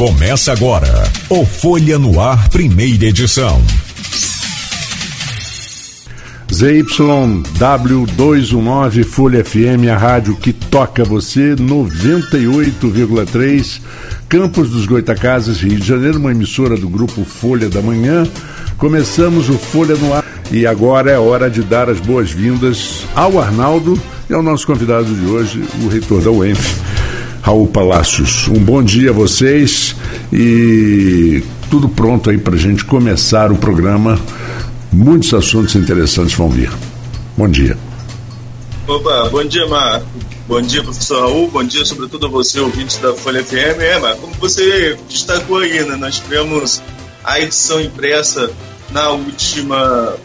Começa agora o Folha no Ar, primeira edição. ZYW219 Folha FM, a rádio que toca você, 98,3, Campos dos Goitacazes, Rio de Janeiro, uma emissora do grupo Folha da Manhã. Começamos o Folha no Ar e agora é hora de dar as boas-vindas ao Arnaldo e ao nosso convidado de hoje, o reitor da UENF, Raul Palácios. Um bom dia a vocês e tudo pronto aí para a gente começar o programa. Muitos assuntos interessantes vão vir. Bom dia. Opa, bom dia, Marco. Bom dia, professor Raul. Bom dia, sobretudo a você, ouvinte da Folha FM. É, Marco, como você destacou aí, né? Nós tivemos a edição impressa na última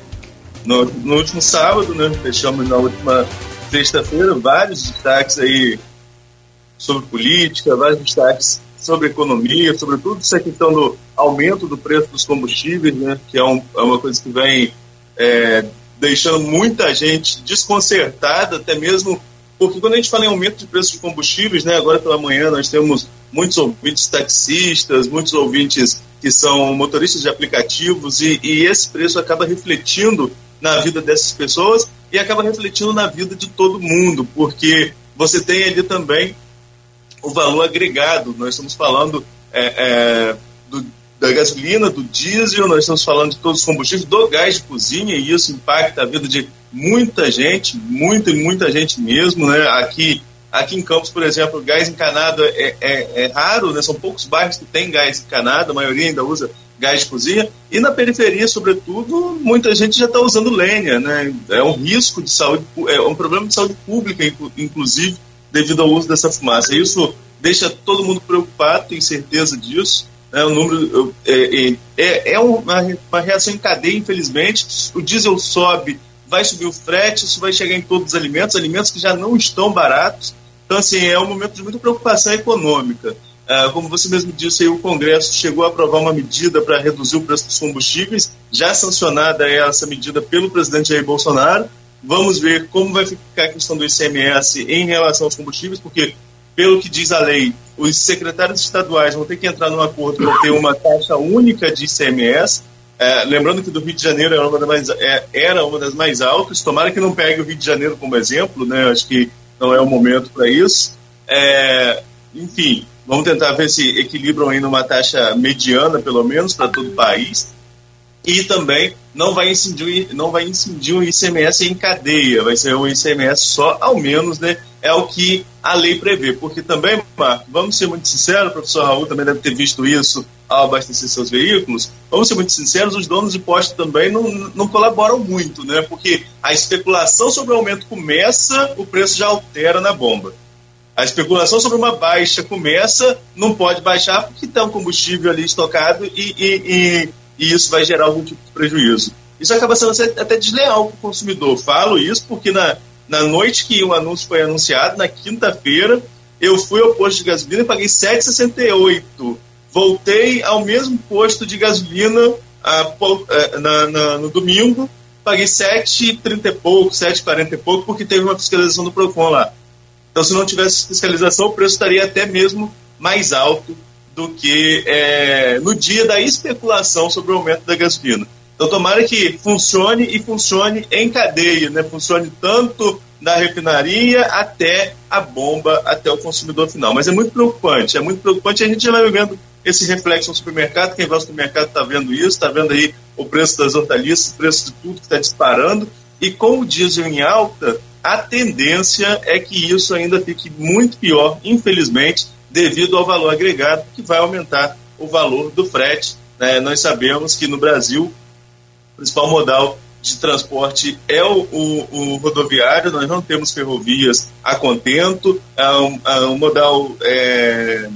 no, no último sábado, né? Fechamos na última sexta-feira vários destaques aí sobre política, vários destaques sobre economia, sobretudo essa questão do aumento do preço dos combustíveis, né? Que é, um, é uma coisa que vem é, deixando muita gente desconcertada, até mesmo porque quando a gente fala em aumento de preço de combustíveis, né, agora pela manhã nós temos muitos ouvintes taxistas, muitos ouvintes que são motoristas de aplicativos e, e esse preço acaba refletindo na vida dessas pessoas e acaba refletindo na vida de todo mundo, porque você tem ali também o valor agregado. Nós estamos falando é, é, do, da gasolina, do diesel, nós estamos falando de todos os combustíveis, do gás de cozinha, e isso impacta a vida de muita gente, muita e muita gente mesmo. Né? Aqui, aqui em Campos, por exemplo, gás encanado é, é, é raro, né? são poucos bairros que têm gás encanado, a maioria ainda usa gás de cozinha. E na periferia, sobretudo, muita gente já está usando lenha, né? É um risco de saúde, é um problema de saúde pública, inclusive, devido ao uso dessa fumaça. Isso deixa todo mundo preocupado, tem certeza disso. Né? O número é, é, é, é uma, uma reação em cadeia, infelizmente. O diesel sobe, vai subir o frete, isso vai chegar em todos os alimentos, alimentos que já não estão baratos. Então, assim, é um momento de muita preocupação econômica. Ah, como você mesmo disse, aí, o Congresso chegou a aprovar uma medida para reduzir o preço dos combustíveis, já sancionada essa medida pelo presidente Jair Bolsonaro. Vamos ver como vai ficar a questão do ICMS em relação aos combustíveis, porque, pelo que diz a lei, os secretários estaduais vão ter que entrar num acordo para ter uma taxa única de ICMS. É, lembrando que do Rio de Janeiro era uma, das mais, é, era uma das mais altas. Tomara que não pegue o Rio de Janeiro como exemplo, né? Acho que não é o momento para isso. É, enfim, Vamos tentar ver se equilibram aí numa taxa mediana, pelo menos, para todo o país. E também não vai incidir, não vai incidir um ICMS em cadeia, vai ser um ICMS só, ao menos, né? É o que a lei prevê. Porque também, Marco, vamos ser muito sinceros, o professor Raul também deve ter visto isso ao abastecer seus veículos. Vamos ser muito sinceros, os donos de posto também não, não colaboram muito, né? Porque a especulação sobre o aumento começa, o preço já altera na bomba. A especulação sobre uma baixa começa, não pode baixar porque tem um combustível ali estocado e, e, e, e isso vai gerar algum tipo de prejuízo. Isso acaba sendo até desleal para o consumidor. Falo isso porque na, na noite que o anúncio foi anunciado, na quinta-feira, eu fui ao posto de gasolina e paguei 7,68. Voltei ao mesmo posto de gasolina a, é, na, na, no domingo, paguei 7,30 e pouco, 7,40 e pouco, porque teve uma fiscalização do PROCON lá. Então, se não tivesse fiscalização, o preço estaria até mesmo mais alto do que é, no dia da especulação sobre o aumento da gasolina. Então, tomara que funcione e funcione em cadeia, né? funcione tanto da refinaria até a bomba, até o consumidor final. Mas é muito preocupante, é muito preocupante. A gente já vai vendo esse reflexo no supermercado. Quem vai ao supermercado está vendo isso, está vendo aí o preço das hortaliças, o preço de tudo que está disparando. E com o diesel em alta, a tendência é que isso ainda fique muito pior, infelizmente, devido ao valor agregado, que vai aumentar o valor do frete. Né? Nós sabemos que no Brasil, o principal modal de transporte é o, o, o, rodoviário, nós não temos ferrovias a contento, é um, é um modal é,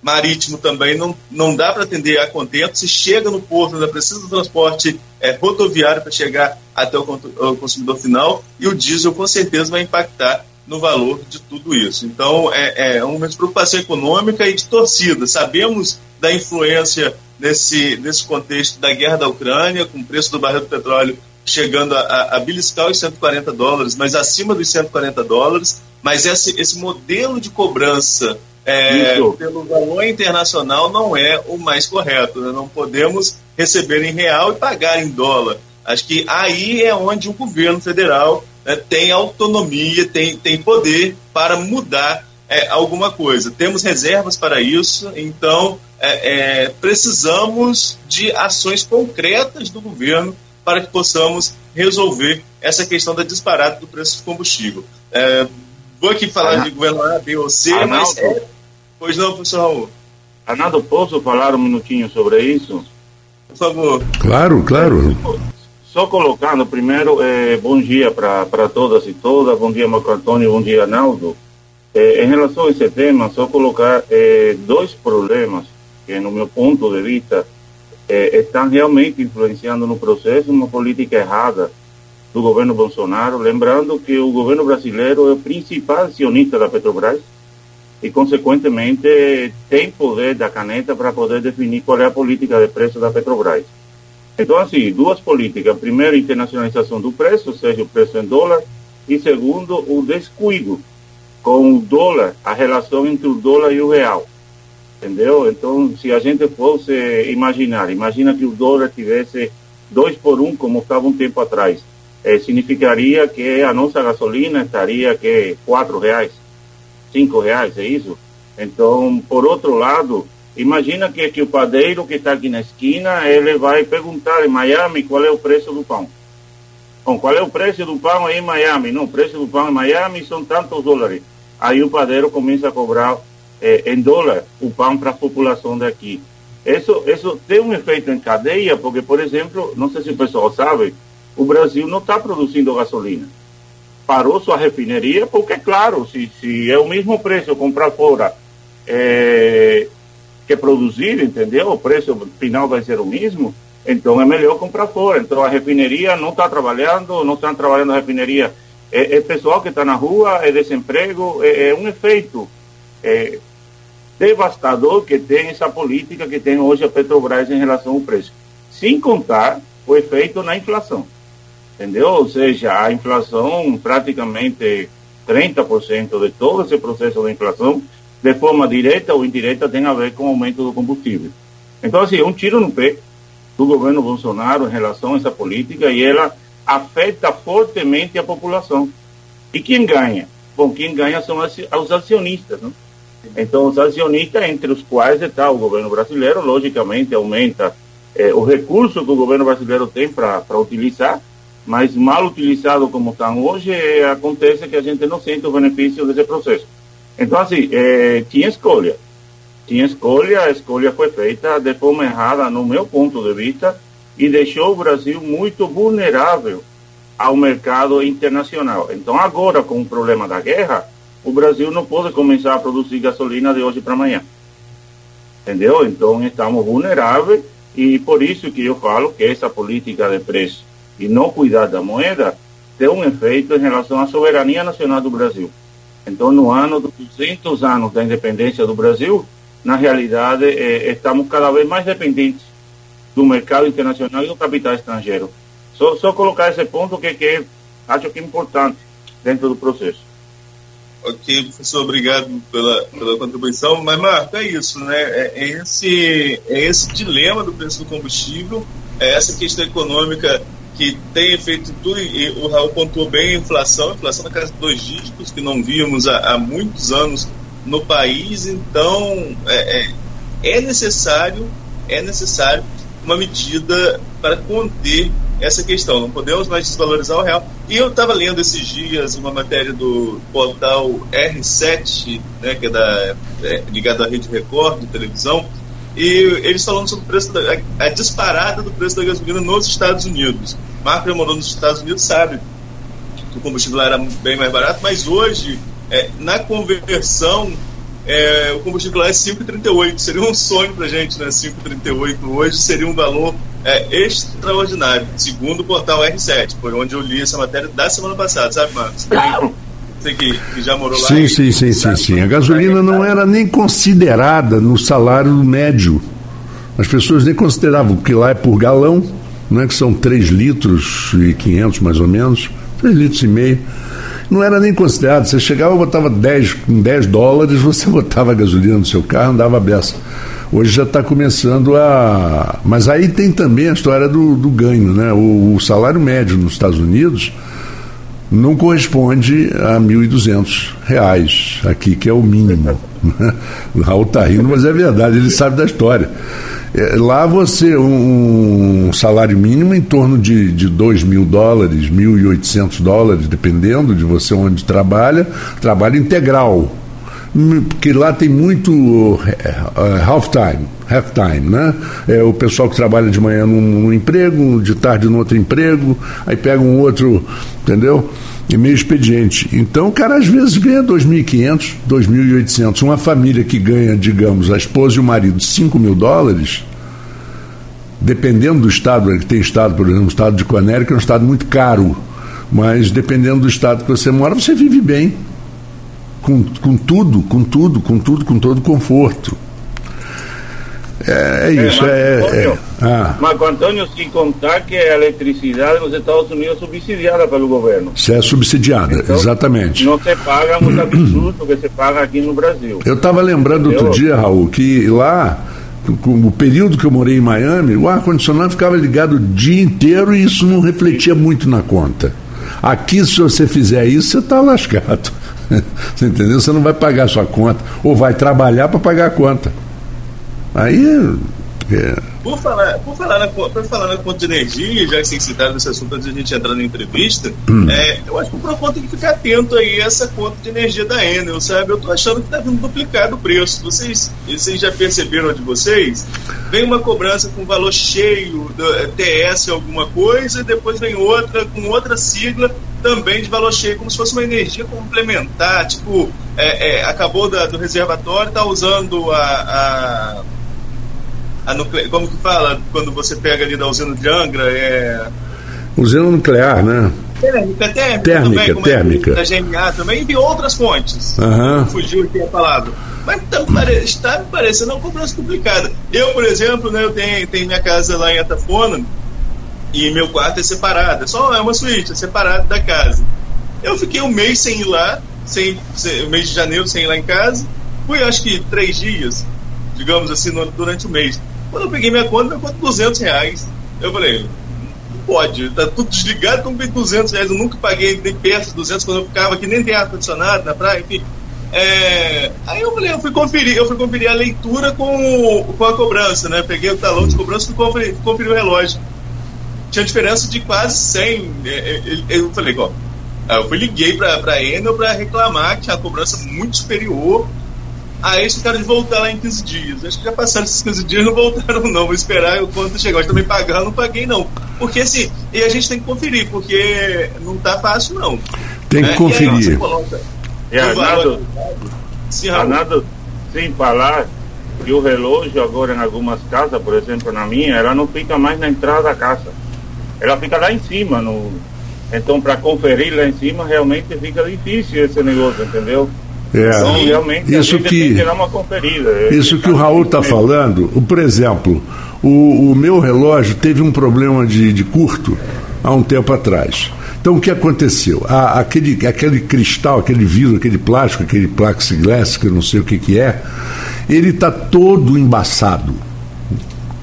marítimo também não, não dá para atender a contento. Se chega no porto, ainda precisa do transporte é, rodoviário para chegar até o, o, consumidor final e o diesel com certeza vai impactar no valor de tudo isso. Então é, é um de preocupação econômica e de torcida. Sabemos da influência nesse, nesse contexto da guerra da Ucrânia, com o preço do barril do petróleo chegando a, a, a beliscar os 140 dólares, mas acima dos 140 dólares. Mas esse, esse modelo de cobrança é, pelo valor internacional não é o mais correto. Né? Não podemos receber em real e pagar em dólar. Acho que aí é onde o governo federal né, tem autonomia, tem, tem poder para mudar é, alguma coisa. Temos reservas para isso, então é, é, precisamos de ações concretas do governo para que possamos resolver essa questão da disparada do preço do combustível. É, vou aqui falar de governo A, B ou C, Arnaldo, mas. É... Pois não, professor Raul. Arnaldo, posso falar um minutinho sobre isso? Por favor. Claro, claro. Só colocando, primeiro, é, bom dia para todas e todas, bom dia Marco Antônio, bom dia Arnaldo. É, em relação a esse tema, só colocar é, dois problemas que, no meu ponto de vista, estão realmente influenciando no processo uma política errada do governo Bolsonaro. Lembrando que o governo brasileiro é o principal acionista da Petrobras e, consequentemente, tem poder da caneta para poder definir qual é a política de preço da Petrobras. Então, assim, duas políticas. Primeiro, internacionalização do preço, ou seja, o preço em dólar. E segundo, o descuido com o dólar, a relação entre o dólar e o real. Entendeu? Então, se a gente fosse imaginar, imagina que o dólar tivesse dois por um, como estava um tempo atrás, eh, significaria que a nossa gasolina estaria que quatro reais, cinco reais, é isso? Então, por outro lado, Imagina que, que o padeiro que está aqui na esquina, ele vai perguntar em Miami qual é o preço do pão. Bom, qual é o preço do pão aí em Miami? Não, o preço do pão em Miami são tantos dólares. Aí o padeiro começa a cobrar eh, em dólar o pão para a população daqui. Isso, isso tem um efeito em cadeia, porque, por exemplo, não sei se o pessoal sabe, o Brasil não está produzindo gasolina. Parou sua refineria, porque, claro, se, se é o mesmo preço comprar fora eh, que produzir, entendeu? O preço final vai ser o mesmo, então é melhor comprar fora. Então a refineria não está trabalhando, não estão trabalhando a refineria. É, é pessoal que está na rua, é desemprego, é, é um efeito é, devastador que tem essa política que tem hoje a Petrobras em relação ao preço. Sem contar o efeito na inflação. Entendeu? Ou seja, a inflação, praticamente 30% de todo esse processo de inflação de forma direta ou indireta, tem a ver com o aumento do combustível. Então, assim, um tiro no pé do governo Bolsonaro em relação a essa política e ela afeta fortemente a população. E quem ganha? Bom, quem ganha são os acionistas, não? Então, os acionistas, entre os quais está o governo brasileiro, logicamente aumenta eh, o recurso que o governo brasileiro tem para utilizar, mas mal utilizado como estão hoje, eh, acontece que a gente não sente o benefício desse processo. Então, assim, é, tinha escolha. Tinha escolha, a escolha foi feita de forma errada, no meu ponto de vista, e deixou o Brasil muito vulnerável ao mercado internacional. Então, agora, com o problema da guerra, o Brasil não pode começar a produzir gasolina de hoje para amanhã. Entendeu? Então, estamos vulneráveis e por isso que eu falo que essa política de preço e não cuidar da moeda tem um efeito em relação à soberania nacional do Brasil. Então, no ano dos 200 anos da independência do Brasil, na realidade, eh, estamos cada vez mais dependentes do mercado internacional e do capital estrangeiro. Só, só colocar esse ponto que, que acho que é importante dentro do processo. Ok, professor, obrigado pela, pela contribuição. Mas, Marco, é isso, né? É, é, esse, é esse dilema do preço do combustível, é essa questão econômica que tem feito tudo, e o Raul pontuou bem a inflação, a inflação na casa de dois dígitos, que não víamos há, há muitos anos no país, então é, é, é, necessário, é necessário uma medida para conter essa questão. Não podemos mais desvalorizar o real. E eu estava lendo esses dias uma matéria do portal R7, né, que é, da, é ligado à Rede Record de televisão, e eles falando sobre o preço da, a, a disparada do preço da gasolina nos Estados Unidos. Marco já morou nos Estados Unidos, sabe que o combustível era bem mais barato, mas hoje, é, na conversão, é, o combustível lá é 5,38. Seria um sonho para gente, né? 5,38 hoje seria um valor é, extraordinário, segundo o portal R7, foi onde eu li essa matéria da semana passada, sabe, Marcos? Você que, que, já morou lá. Sim, sim, sim, sim, sim. A gasolina não era nem considerada no salário médio. As pessoas nem consideravam que lá é por galão né, que são 3 litros e 500 mais ou menos, 3 litros e meio. não era nem considerado. Você chegava, botava 10, com 10 dólares, você botava gasolina no seu carro, andava a beça. Hoje já está começando a. Mas aí tem também a história do, do ganho, né? O, o salário médio nos Estados Unidos não corresponde a R$ 1.200 aqui, que é o mínimo. o Raul está rindo, mas é verdade, ele sabe da história. É, lá você, um, um, salário mínimo em torno de, de 2 mil dólares, 1.800 dólares, dependendo de você onde trabalha, trabalho integral. Porque lá tem muito uh, half time, half time, né? É o pessoal que trabalha de manhã num, num emprego, de tarde no outro emprego, aí pega um outro, entendeu? e meio expediente. Então, o cara às vezes ganha 2.500, 2.800. Uma família que ganha, digamos, a esposa e o marido 5 mil dólares, dependendo do estado, que tem estado, por exemplo, o estado de Conérica é um estado muito caro, mas dependendo do estado que você mora, você vive bem. Com, com tudo, com tudo, com tudo, com todo conforto. É, é isso, é. é, é ah. Marco Antônio, sem contar que a eletricidade nos Estados Unidos é subsidiada pelo governo. Se é subsidiada, então, exatamente. Não se paga muito absurdo que se paga aqui no Brasil. Eu estava lembrando Entendeu? outro dia, Raul, que lá o período que eu morei em Miami, o ar-condicionado ficava ligado o dia inteiro e isso não refletia muito na conta. Aqui, se você fizer isso, você está lascado. Você entendeu? Você não vai pagar a sua conta. Ou vai trabalhar para pagar a conta. Aí. É... Por, falar, por, falar na, por falar na conta de energia, já que vocês citaram esse assunto antes de a gente entrar na entrevista, hum. é, eu acho que o Procon tem que ficar atento aí a essa conta de energia da Enel, sabe? Eu tô achando que está vindo duplicado o preço. Vocês, vocês já perceberam de vocês? Vem uma cobrança com valor cheio, do, é, TS alguma coisa, e depois vem outra com outra sigla também de valor cheio, como se fosse uma energia complementar. Tipo, é, é, acabou da, do reservatório, está usando a, a a nucle... como que fala quando você pega ali da usina de Angra? É... Usina nuclear, né? Térmica, térmica, térmica, também, térmica. É da GMA também, e de outras fontes. Uhum. Fugiu aqui a palavra. Mas tá, está me parecendo uma cobrança complicada. Eu, por exemplo, né, eu tenho, tenho minha casa lá em Atafona e meu quarto é separado. É só é uma suíte, é separado da casa. Eu fiquei um mês sem ir lá, sem, sem, um mês de janeiro sem ir lá em casa. Fui acho que três dias, digamos assim, no, durante o mês. Quando eu peguei minha conta, minha conta 200 reais. Eu falei, não pode, tá tudo desligado, como tem 200 reais. Eu nunca paguei nem perto de 200 quando eu ficava aqui, nem tem ar-condicionado na praia, enfim. É, aí eu falei, eu fui conferir, eu fui conferir a leitura com, com a cobrança, né? Peguei o talão de cobrança e fui conferir, o relógio. Tinha diferença de quase 100. É, é, eu falei, ó, eu fui liguei para a Enel para reclamar que tinha a cobrança muito superior Aí eles ficaram de voltar lá em 15 dias. Acho que já passaram esses 15 dias não voltaram, não. Vou esperar o quanto chegar. Mas também pagar, não paguei, não. Porque assim, e a gente tem que conferir, porque não tá fácil, não. Tem que é, conferir. E aí, Arnaldo, Sim, Arnaldo, sem falar que o relógio agora em algumas casas, por exemplo na minha, ela não fica mais na entrada da casa. Ela fica lá em cima. No... Então, para conferir lá em cima, realmente fica difícil esse negócio, entendeu? É, então, realmente, isso que, que isso que o Raul está falando, por exemplo, o, o, meu relógio teve um problema de, de curto há um tempo atrás. Então o que aconteceu? A, aquele, aquele cristal, aquele vidro, aquele plástico, aquele plexiglass, que eu não sei o que, que é, ele está todo embaçado.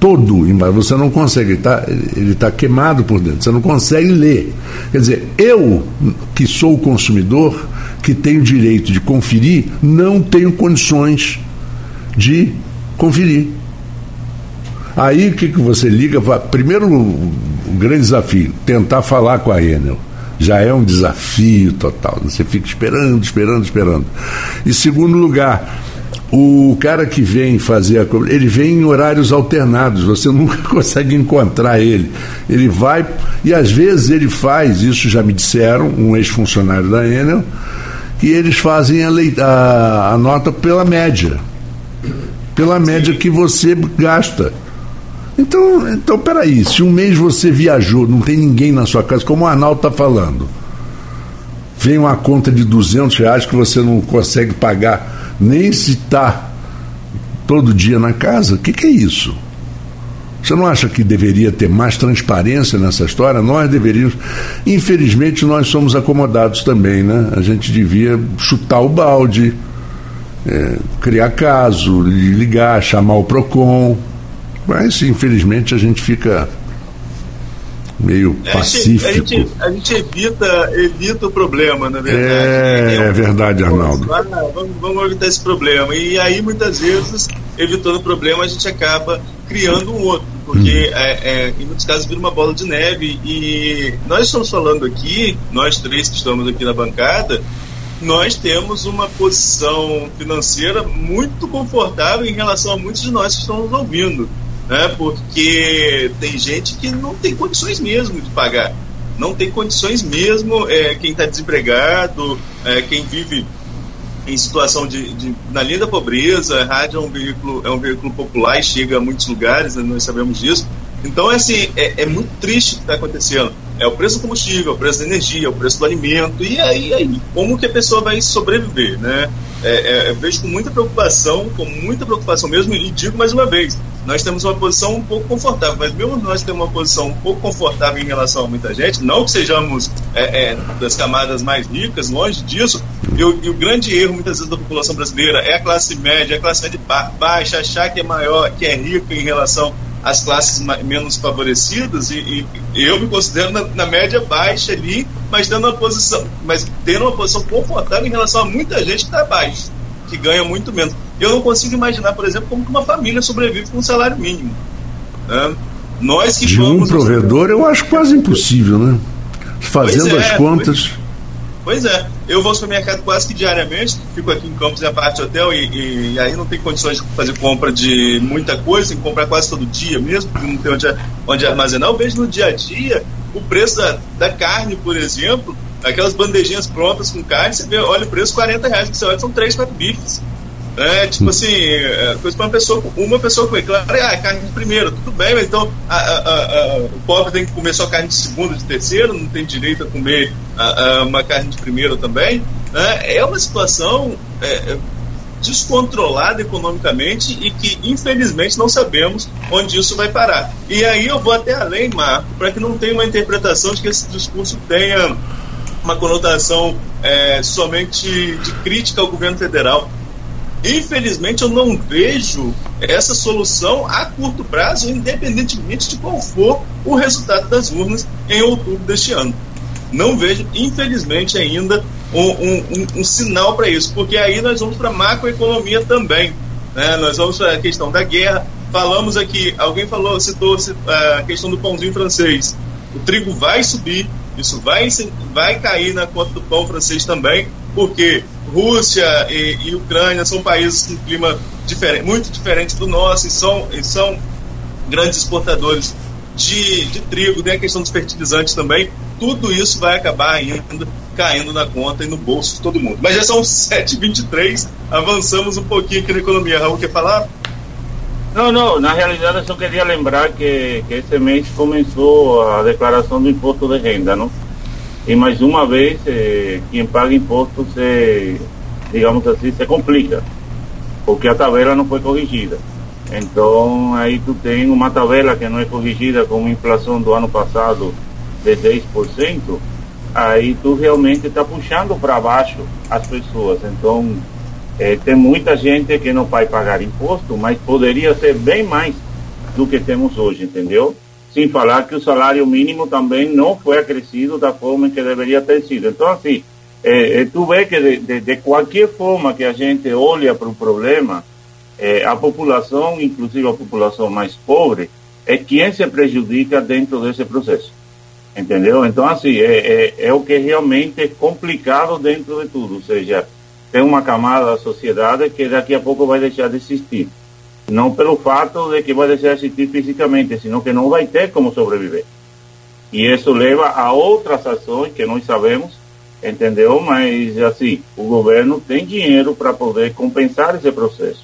Todo embaçado. Você não consegue, ele está tá queimado por dentro, você não consegue ler. Quer dizer, eu, que sou o consumidor, que tenho direito de conferir, não tenho condições de conferir. Aí o que, que você liga? Primeiro, o grande desafio, tentar falar com a Enel. Já é um desafio total. Você fica esperando, esperando, esperando. E segundo lugar, o cara que vem fazer a ele vem em horários alternados, você nunca consegue encontrar ele. Ele vai, e às vezes ele faz, isso já me disseram, um ex-funcionário da Enel, e eles fazem a, a, a nota pela média. Pela média que você gasta. Então, então, peraí, se um mês você viajou, não tem ninguém na sua casa, como o Arnaldo está falando, vem uma conta de 200 reais que você não consegue pagar, nem se está todo dia na casa, o que, que é isso? Você não acha que deveria ter mais transparência nessa história? Nós deveríamos. Infelizmente, nós somos acomodados também, né? A gente devia chutar o balde, é, criar caso, ligar, chamar o PROCON. Mas, infelizmente, a gente fica meio pacífico. A gente, a gente, a gente, evita, evita o problema, na verdade. É, é verdade, Arnaldo. Ah, vamos, vamos, evitar esse problema. E aí, muitas vezes, evitando o problema, a gente acaba criando um outro. Porque, hum. é, é, em muitos casos, vira uma bola de neve. E nós estamos falando aqui, nós três que estamos aqui na bancada, nós temos uma posição financeira muito confortável em relação a muitos de nós que estão nos ouvindo né? porque tem gente que não tem condições mesmo de pagar. Não tem condições mesmo, é, quem está desempregado, é, quem vive em situação de, de, na linha da pobreza, a rádio é um veículo é um veículo popular e chega a muitos lugares, né, nós sabemos disso. Então assim, é, é muito triste o que está acontecendo. É o preço do combustível, é o preço da energia, é o preço do alimento e aí, aí como que a pessoa vai sobreviver, né? É, é, eu vejo com muita preocupação, com muita preocupação mesmo e digo mais uma vez, nós temos uma posição um pouco confortável, mas mesmo nós temos uma posição um pouco confortável em relação a muita gente, não que sejamos é, é, das camadas mais ricas, longe disso, e o, e o, grande erro muitas vezes da população brasileira é a classe média, a classe média baixa, achar que é maior, que é rica em relação às classes menos favorecidas, e, e eu me considero na, na, média baixa ali, mas tendo uma posição, mas tendo uma posição confortável em relação a muita gente que está abaixo que ganha muito menos. Eu não consigo imaginar, por exemplo, como que uma família sobrevive com um salário mínimo. Né? Nós que De um provedor, eu acho quase impossível, né? Fazendo é, as contas. Pois, pois, é, eu vou ao supermercado quase que diariamente, fico aqui em Campos e a parte hotel, e, e, e, aí não tem condições de fazer compra de muita coisa, tem que comprar quase todo dia mesmo, porque não tem onde, onde armazenar. Eu vejo no dia a dia o preço da, da carne, por exemplo, aquelas bandejinhas prontas com carne, você vê, olha o preço, 40 reais, que você olha, são 3, 4 bifes. É, tipo assim, é, coisa para uma pessoa, uma pessoa comer. Claro, ah, é carne de primeiro, tudo bem, mas então a, a, a, o pobre tem que comer só carne de segundo, de terceiro, não tem direito a comer uma carne de primeiro também. Né? É uma situação é, é, descontrolada economicamente e que infelizmente não sabemos onde isso vai parar. E aí eu vou até além, Marco, para que não tenha uma interpretação de que esse discurso tenha uma conotação é, somente de crítica ao governo federal. Infelizmente, eu não vejo essa solução a curto prazo, independentemente de qual for o resultado das urnas em outubro deste ano. Não vejo, infelizmente, ainda um, um, um, um sinal para isso, porque aí nós vamos para a macroeconomia também. Né? Nós vamos para a questão da guerra. Falamos aqui, alguém falou, citou a questão do pãozinho francês. O trigo vai subir, isso vai, vai cair na conta do pão francês também, porque Rússia e, e Ucrânia são países com clima diferente, muito diferente do nosso e são, e são grandes exportadores de, de trigo, tem a questão dos fertilizantes também. Tudo isso vai acabar caindo na conta e no bolso de todo mundo. Mas já são 7h23, avançamos um pouquinho aqui na economia. Raul, quer falar? Não, não, na realidade eu só queria lembrar que, que esse mês começou a declaração do imposto de renda, não? E mais uma vez, eh, quem paga imposto se, digamos assim, se complica, porque a tabela não foi corrigida. Então aí tu tem uma tabela que não é corrigida com inflação do ano passado de 10%, aí tu realmente está puxando para baixo as pessoas. Então é, tem muita gente que não vai pagar imposto, mas poderia ser bem mais do que temos hoje, entendeu? Sem falar que o salário mínimo também não foi acrescido da forma que deveria ter sido. Então, assim, é, é, tu vê que de, de, de, qualquer forma que a gente olha para o problema, é, a população, inclusive a população mais pobre, é quem se prejudica dentro desse processo. Entendeu? Então, assim, é, é, é o que realmente é complicado dentro de tudo. Ou seja, tem uma camada da sociedade que daqui a pouco vai deixar de existir. Não pelo fato de que vai deixar de existir fisicamente, senão que não vai ter como sobreviver. E isso leva a outras ações que nós sabemos, entendeu? Mas, assim, o governo tem dinheiro para poder compensar esse processo.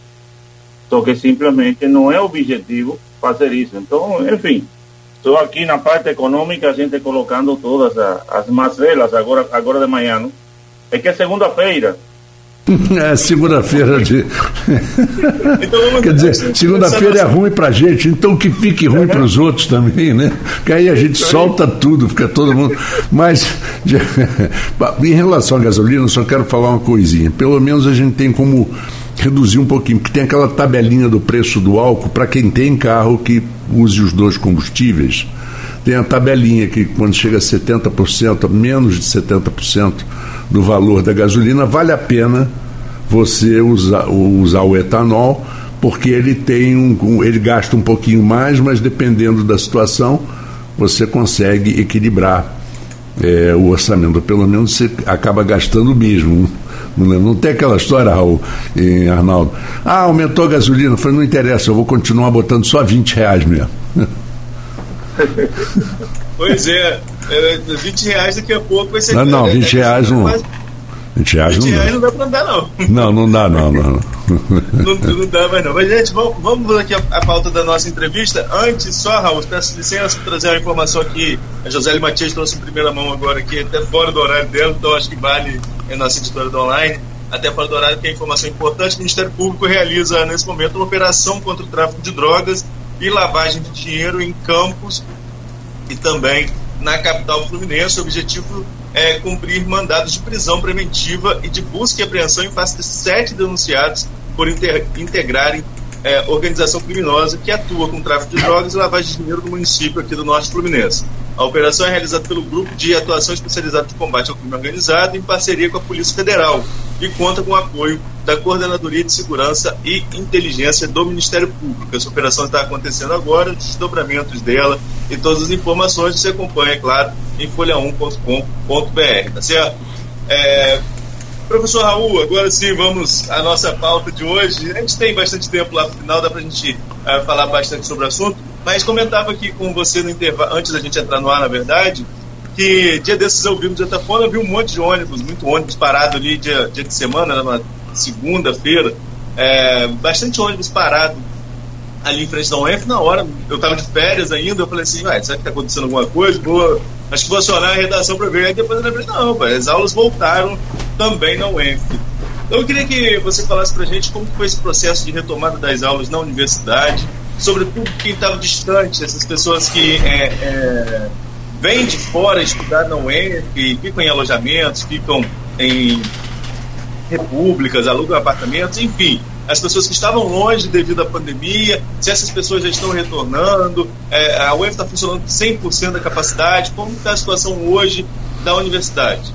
Só que simplesmente não é objetivo fazer isso. Então, enfim, estou aqui na parte econômica, a gente colocando todas as, as mazelas agora, agora de manhã. É que é segunda-feira, É segunda-feira de. então, Quer dizer, segunda-feira é ruim pra gente, então que fique ruim para os outros também, né? Que aí a gente solta tudo, fica todo mundo. Mas, em relação à gasolina, eu só quero falar uma coisinha. Pelo menos a gente tem como reduzir um pouquinho, porque tem aquela tabelinha do preço do álcool para quem tem carro que use os dois combustíveis. Tem a tabelinha que quando chega a 70%, menos de 70% do valor da gasolina, vale a pena você usar, usar o etanol, porque ele tem um, ele gasta um pouquinho mais, mas dependendo da situação, você consegue equilibrar é, o orçamento. Pelo menos você acaba gastando mesmo. Não, tem aquela história, Raul e Arnaldo. Ah, aumentou a gasolina. Foi, não interessa, eu vou continuar botando só 20 reais mesmo. Pois é, é 20 reais daqui a pouco vai ser. Não, não, 20 reais não. 20 reais, 20 não, reais dá. não dá pra andar, não. Não, não dá, não. Não, não, não dá mais, não. Mas, gente, vamos, vamos aqui a, a pauta da nossa entrevista. Antes, só, Raul, peço licença para trazer uma informação aqui. A José Matias trouxe em primeira mão agora aqui, até fora do horário dela, então acho que vale a nossa editora do online. Até fora do horário, que é informação importante. O Ministério Público realiza, nesse momento, uma operação contra o tráfico de drogas e lavagem de dinheiro em campos e também na capital fluminense. O objetivo é cumprir mandados de prisão preventiva e de busca e apreensão em face de sete denunciados por integrarem é, organização criminosa que atua com tráfico de drogas e lavagem de dinheiro no município aqui do Norte Fluminense. A operação é realizada pelo Grupo de Atuação Especializada de Combate ao Crime Organizado em parceria com a Polícia Federal e conta com o apoio da Coordenadoria de Segurança e Inteligência do Ministério Público. Essa operação está acontecendo agora, os desdobramentos dela e todas as informações você acompanha, é claro, em folha1.com.br, tá certo? É, Professor Raul, agora sim vamos à nossa pauta de hoje. A gente tem bastante tempo lá no final, dá para a gente uh, falar bastante sobre o assunto, mas comentava aqui com você no intervalo, antes da gente entrar no ar, na verdade, que dia desses eu vi no Jetafona, vi um monte de ônibus, muito ônibus parado ali dia, dia de semana, numa segunda-feira, é, bastante ônibus parado ali em frente da UENF, na hora, eu estava de férias ainda, eu falei assim, será que está acontecendo alguma coisa? Vou, acho que vou acionar a redação para ver. Aí depois eu lembrei, não, pai, as aulas voltaram também na UENF. Então eu queria que você falasse para a gente como foi esse processo de retomada das aulas na universidade, sobretudo quem estava distante, essas pessoas que é, é, vêm de fora estudar na UENF, ficam em alojamentos, ficam em repúblicas, alugam apartamentos, enfim as pessoas que estavam longe devido à pandemia, se essas pessoas já estão retornando, é, a UEF está funcionando 100% da capacidade, como está a situação hoje da universidade?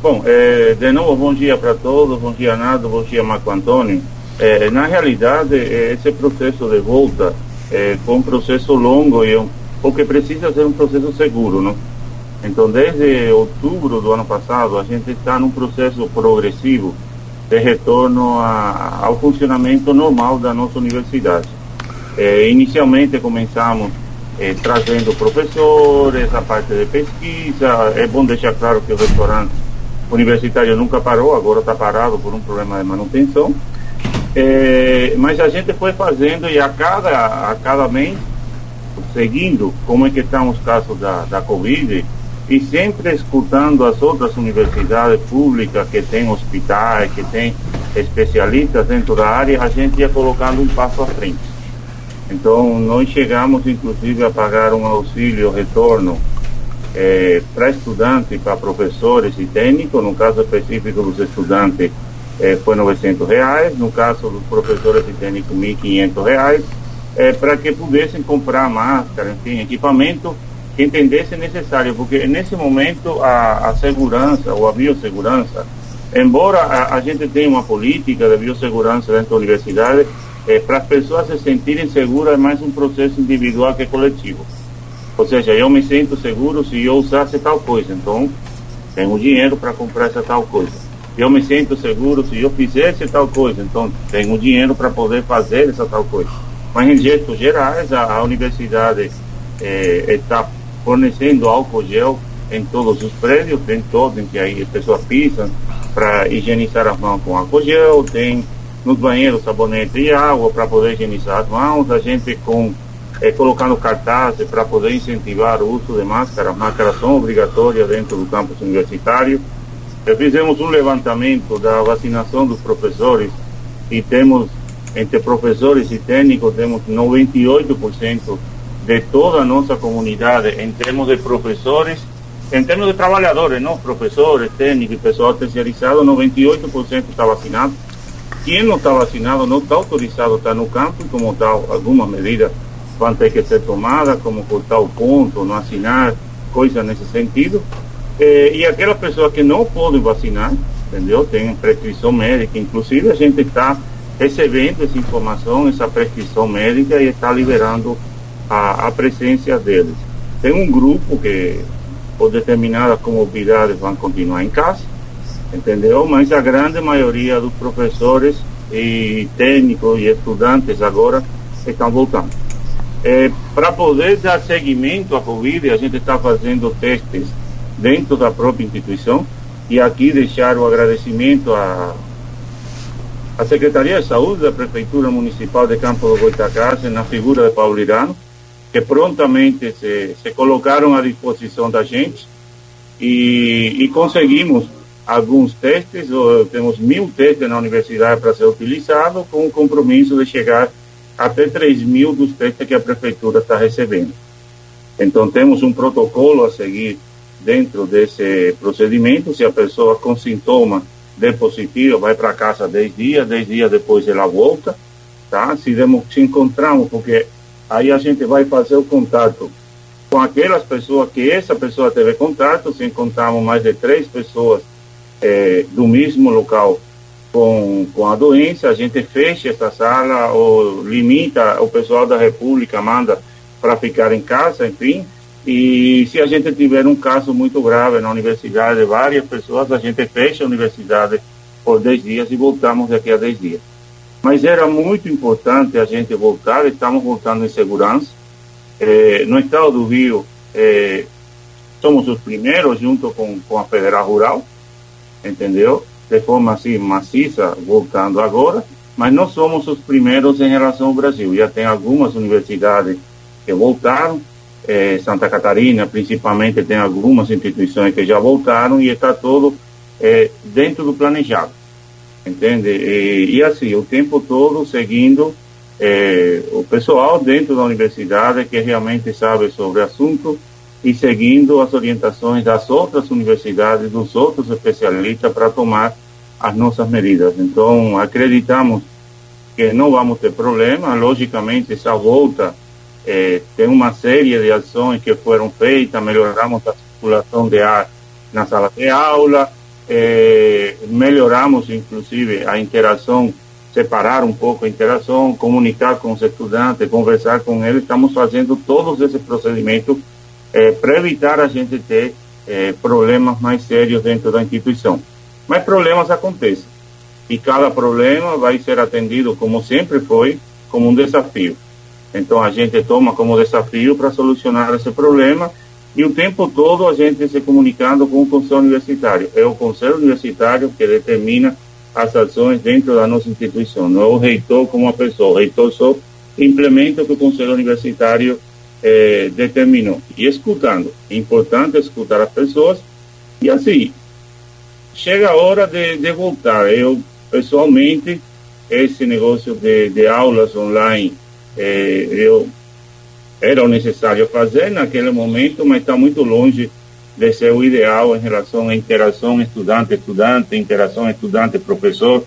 Bom, é, de novo, bom dia para todos, bom dia Nado, bom dia Marco Antônio. É, na realidade, é, esse processo de volta é, foi um processo longo e um, o que precisa ser um processo seguro, não? Então, desde outubro do ano passado, a gente está num processo progressivo de retorno a, ao funcionamento normal da nossa universidade. É, inicialmente começamos é, trazendo professores, a parte de pesquisa. É bom deixar claro que o restaurante universitário nunca parou, agora está parado por um problema de manutenção. É, mas a gente foi fazendo e a cada, a cada mês, seguindo como é que estão os casos da, da Covid, e sempre escutando as outras universidades públicas que têm hospitais, que têm especialistas dentro da área, a gente ia colocando um passo à frente. Então, nós chegamos, inclusive, a pagar um auxílio retorno eh, para estudantes, para professores e técnicos. No caso específico dos estudantes, eh, foi 900 reais. No caso dos professores e técnicos, 1.500 reais, eh, para que pudessem comprar máscara, enfim, equipamento que entendesse necessário, porque nesse momento a, a segurança ou a biossegurança, embora a, a, gente tenha uma política de biossegurança dentro da universidade, é, para as pessoas se sentirem seguras é mais um processo individual que coletivo. Ou seja, eu me sinto seguro se eu usasse tal coisa, então tenho dinheiro para comprar essa tal coisa. Eu me sinto seguro se eu fizesse tal coisa, então tenho dinheiro para poder fazer essa tal coisa. Mas em gestos gerais, a, a universidade é, está fornecendo álcool gel em todos os prédios, tem todos em que aí as pessoas pisam para higienizar as mãos com álcool gel, tem nos banheiros sabonete e água para poder higienizar as mãos, a gente com é, colocando cartazes para poder incentivar o uso de máscaras, máscaras são obrigatórias dentro do campus universitário. fizemos um levantamento da vacinação dos professores e temos, entre professores e técnicos, temos 98% de toda a nossa comunidade em termos de professores, em termos de trabalhadores, não professores, técnicos e pessoal terceirizado, 98% está vacinado. Quem não está vacinado não está autorizado a estar no campo, como tal, algumas medidas vão ter que ser tomadas, como cortar o ponto, não assinar, coisas nesse sentido. Eh, e aquelas pessoas que não podem vacinar, entendeu? Tem prescrição médica, inclusive a gente está recebendo essa informação, essa prescrição médica e está liberando a, a presença deles. Tem um grupo que, por determinadas comorbidades, vão continuar em casa, entendeu? Mas a grande maioria dos professores e técnicos e estudantes agora estão voltando. É, Para poder dar seguimento à Covid, a gente está fazendo testes dentro da própria instituição e aqui deixar o agradecimento à, à Secretaria de Saúde da Prefeitura Municipal de Campo do Goitacás, na figura de Paulo Irano, que prontamente se, se colocaram à disposição da gente e, e conseguimos alguns testes, temos mil testes na universidade para ser utilizado, com o compromisso de chegar até 3 mil dos testes que a prefeitura está recebendo. Então, temos um protocolo a seguir dentro desse procedimento. Se a pessoa com sintoma de positivo vai para casa 10 dias, 10 dias depois ela volta, tá? Se, demos, se encontramos, porque aí a gente vai fazer o contato com aquelas pessoas que essa pessoa teve contato, se encontramos mais de três pessoas é, do mesmo local com, com a doença, a gente fecha essa sala ou limita, o pessoal da República manda para ficar em casa, enfim. E se a gente tiver um caso muito grave na universidade, várias pessoas, a gente fecha a universidade por 10 dias e voltamos daqui a 10 dias. Mas era muito importante a gente voltar, estamos voltando em segurança. Eh, no estado do Rio, eh, somos os primeiros, junto com, com a Federal Rural, entendeu? De forma assim maciça, voltando agora, mas não somos os primeiros em relação ao Brasil. Já tem algumas universidades que voltaram, eh, Santa Catarina, principalmente, tem algumas instituições que já voltaram e está tudo eh, dentro do planejado, entende? E, e, assim, o tempo todo seguindo eh, o pessoal dentro da universidade que realmente sabe sobre o assunto e seguindo as orientações das outras universidades, dos outros especialistas para tomar as nossas medidas. Então, acreditamos que não vamos ter problema. Logicamente, essa volta eh, tem uma série de ações que foram feitas, melhoramos a circulação de ar na sala de aula, eh, melhoramos inclusive a interação, separar um pouco a interação, comunicar com os estudantes, conversar com eles, estamos fazendo todos esses procedimentos é, para evitar a gente ter é, problemas mais sérios dentro da instituição. Mas problemas acontecem. E cada problema vai ser atendido, como sempre foi, como um desafio. Então a gente toma como desafio para solucionar esse problema e o tempo todo a gente se comunicando com o Conselho Universitário. É o Conselho Universitário que determina as ações dentro da nossa instituição, não é o reitor como uma pessoa. O reitor só implementa o que o Conselho Universitário eh, determinou. E escutando. É importante escutar as pessoas. E assim, chega a hora de, de voltar. Eu, pessoalmente, esse negócio de, de aulas online, eh, eu era o necessário fazer naquele momento, mas está muito longe de ser o ideal em relação à interação estudante-estudante, interação estudante-professor,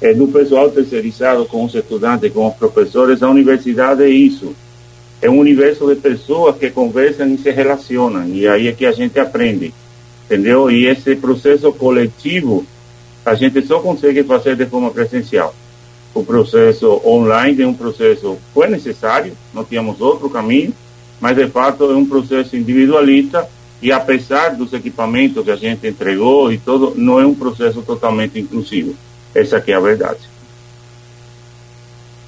é, do pessoal terceirizado com os estudantes, com os professores. A universidade é isso é um universo de pessoas que conversam e se relacionam, e aí é que a gente aprende, entendeu? E esse processo coletivo a gente só consegue fazer de forma presencial. O processo online é um processo foi necessário, não tínhamos outro caminho, mas de fato é um processo individualista e apesar dos equipamentos que a gente entregou e todo, não é um processo totalmente inclusivo. Essa aqui é a verdade.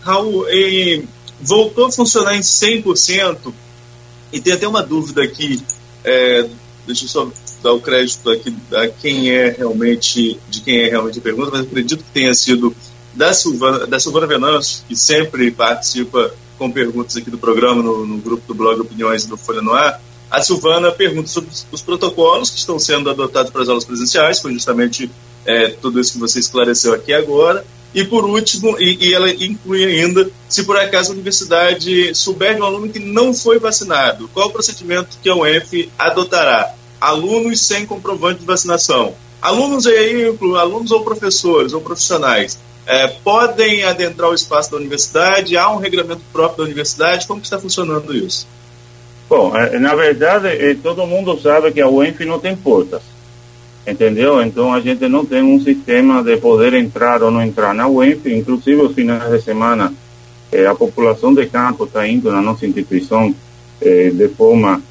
Raul, voltou a funcionar em 100%, e tem até uma dúvida aqui, é, deixa eu só dar o crédito aqui a quem é realmente, de quem é realmente a pergunta, mas acredito que tenha sido da Silvana, da Silvana Venâncio, que sempre participa com perguntas aqui do programa no, no grupo do blog Opiniões do Folha no Ar. A Silvana pergunta sobre os protocolos que estão sendo adotados para as aulas presenciais, foi justamente é, tudo isso que você esclareceu aqui agora. E por último, e, e, ela inclui ainda, se por acaso a universidade souber de um aluno que não foi vacinado, qual o procedimento que a UENF adotará? Alunos sem comprovante de vacinação. Alunos aí, alunos ou professores ou profissionais, é, podem adentrar o espaço da universidade? Há um regulamento próprio da universidade? Como está funcionando isso? Bom, é, na verdade, é, todo mundo sabe que a UENF não tem portas entendeu? Então a gente não tem um sistema de poder entrar ou não entrar na UENF, inclusive os finais de semana eh, a população de campo está indo na nossa instituição de forma,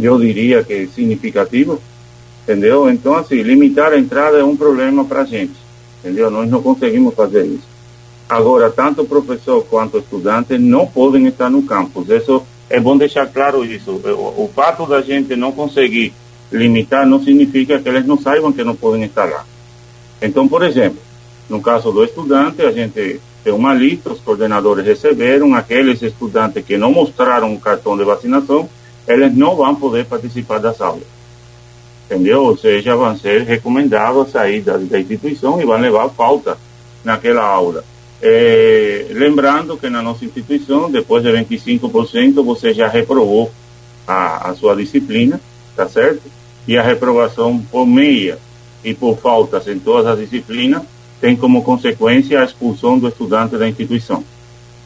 eu diria que significativa, entendeu? Então assim, limitar a entrada é um problema para a gente, entendeu? Nós não conseguimos fazer isso. Agora, tanto o professor quanto o estudante não podem estar no campus, isso é bom deixar claro isso. O, o fato da gente não conseguir limitar não significa que eles não saibam que não podem estar lá. Então, por exemplo, no caso do estudante, a gente tem uma lista, os coordenadores receberam, aqueles estudantes que não mostraram o cartão de vacinação, eles não vão poder participar das aulas. Entendeu? Ou seja, ser recomendados sair da, da instituição e vão levar falta naquela aula. É, lembrando que na nossa instituição, depois de 25%, você já reprovou a, a sua disciplina, tá certo? E a reprovação por meia e por faltas em todas as disciplinas tem como consequência a expulsão do estudante da instituição.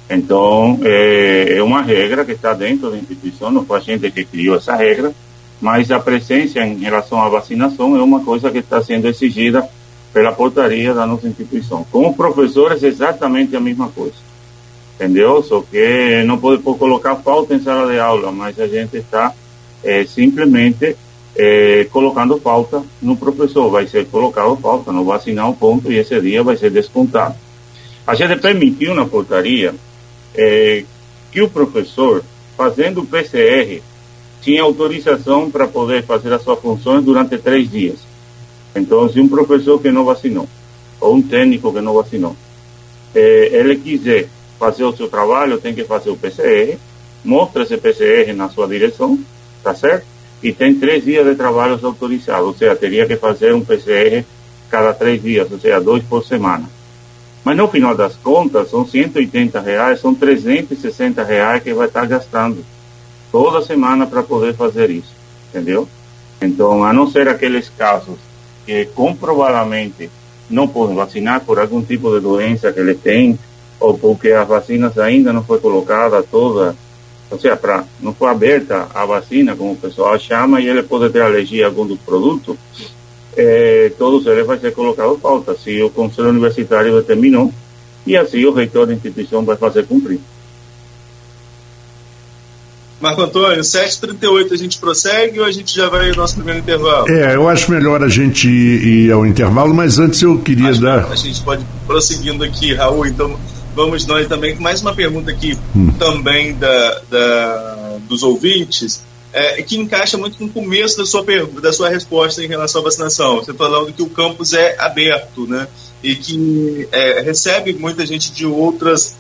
Então, é, é uma regra que está dentro da instituição, não foi a gente que criou essa regra, mas a presença em relação à vacinação é uma coisa que está sendo exigida pela portaria da nossa instituição. Com os professores, exatamente a mesma coisa. Entendeu? Só que não pode colocar falta em sala de aula, mas a gente está é, simplesmente é, colocando falta no professor. Vai ser colocado falta, não vai assinar o ponto e esse dia vai ser descontado. A gente permitiu na portaria é, que o professor, fazendo o PCR, tinha autorização para poder fazer as suas funções durante três dias. Então, se um professor que não vacinou, ou um técnico que não vacinou, ele quiser fazer o seu trabalho, tem que fazer o PCR, mostra esse PCR na sua direção, tá certo? E tem três dias de trabalhos autorizados, ou seja, teria que fazer um PCR cada três dias, ou seja, dois por semana. Mas no final das contas, são 180 reais, são 360 reais que vai estar gastando toda semana para poder fazer isso, entendeu? Então, a não ser aqueles casos que comprovadamente não podem vacinar por algum tipo de doença que ele tem, ou porque as vacinas ainda não foi colocada toda ou seja, pra, não foi aberta a vacina, como o pessoal chama, e ele pode ter alergia a algum dos produtos, é, todos eles vai ser colocado falta, se o Conselho Universitário determinou, e assim o reitor da instituição vai fazer cumprir. Marco Antônio, 7h38 a gente prossegue ou a gente já vai ao nosso primeiro intervalo? É, eu acho melhor a gente ir ao intervalo, mas antes eu queria acho dar. a gente pode prosseguindo aqui, Raul, então vamos nós também com mais uma pergunta aqui hum. também da, da, dos ouvintes, é, que encaixa muito com o começo da sua, da sua resposta em relação à vacinação. Você falando que o campus é aberto, né? E que é, recebe muita gente de outras,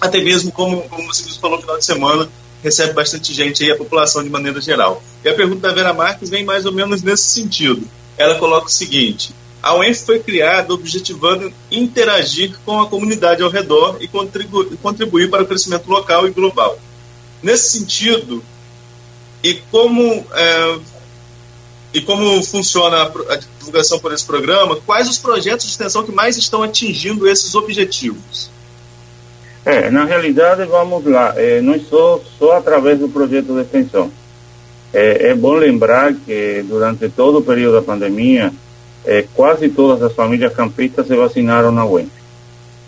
até mesmo como, como você falou no final de semana, recebe bastante gente aí, a população de maneira geral. E a pergunta da Vera Marques vem mais ou menos nesse sentido. Ela coloca o seguinte: a UENF foi criada objetivando interagir com a comunidade ao redor e contribuir, contribuir para o crescimento local e global. Nesse sentido, e como, é, e como funciona a, divulgação por esse programa, quais os projetos de extensão que mais estão atingindo esses objetivos? É, na realidade, vamos lá, é, não só, só através do projeto de extensão. É, é bom lembrar que durante todo o período da pandemia, é, quase todas as famílias campistas se vacinaram na UEM.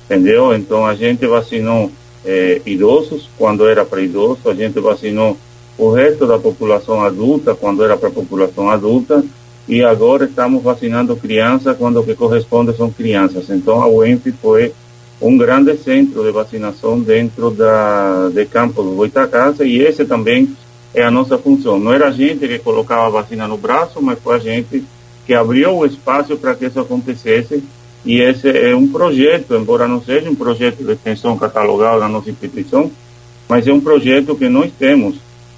Entendeu? Então a gente vacinou é, idosos quando era para idoso, a gente vacinou o resto da população adulta quando era para população adulta e agora estamos vacinando crianças quando o que corresponde são crianças. Então a UENF foi um grande centro de vacinação dentro da de campo do Goitacasa e esse também é a nossa função. Não era a gente que colocava a vacina no braço, mas foi a gente que abriu o espaço para que isso acontecesse. E esse é um projeto, embora não seja um projeto de extensão catalogado na nossa instituição, mas é um projeto que nós temos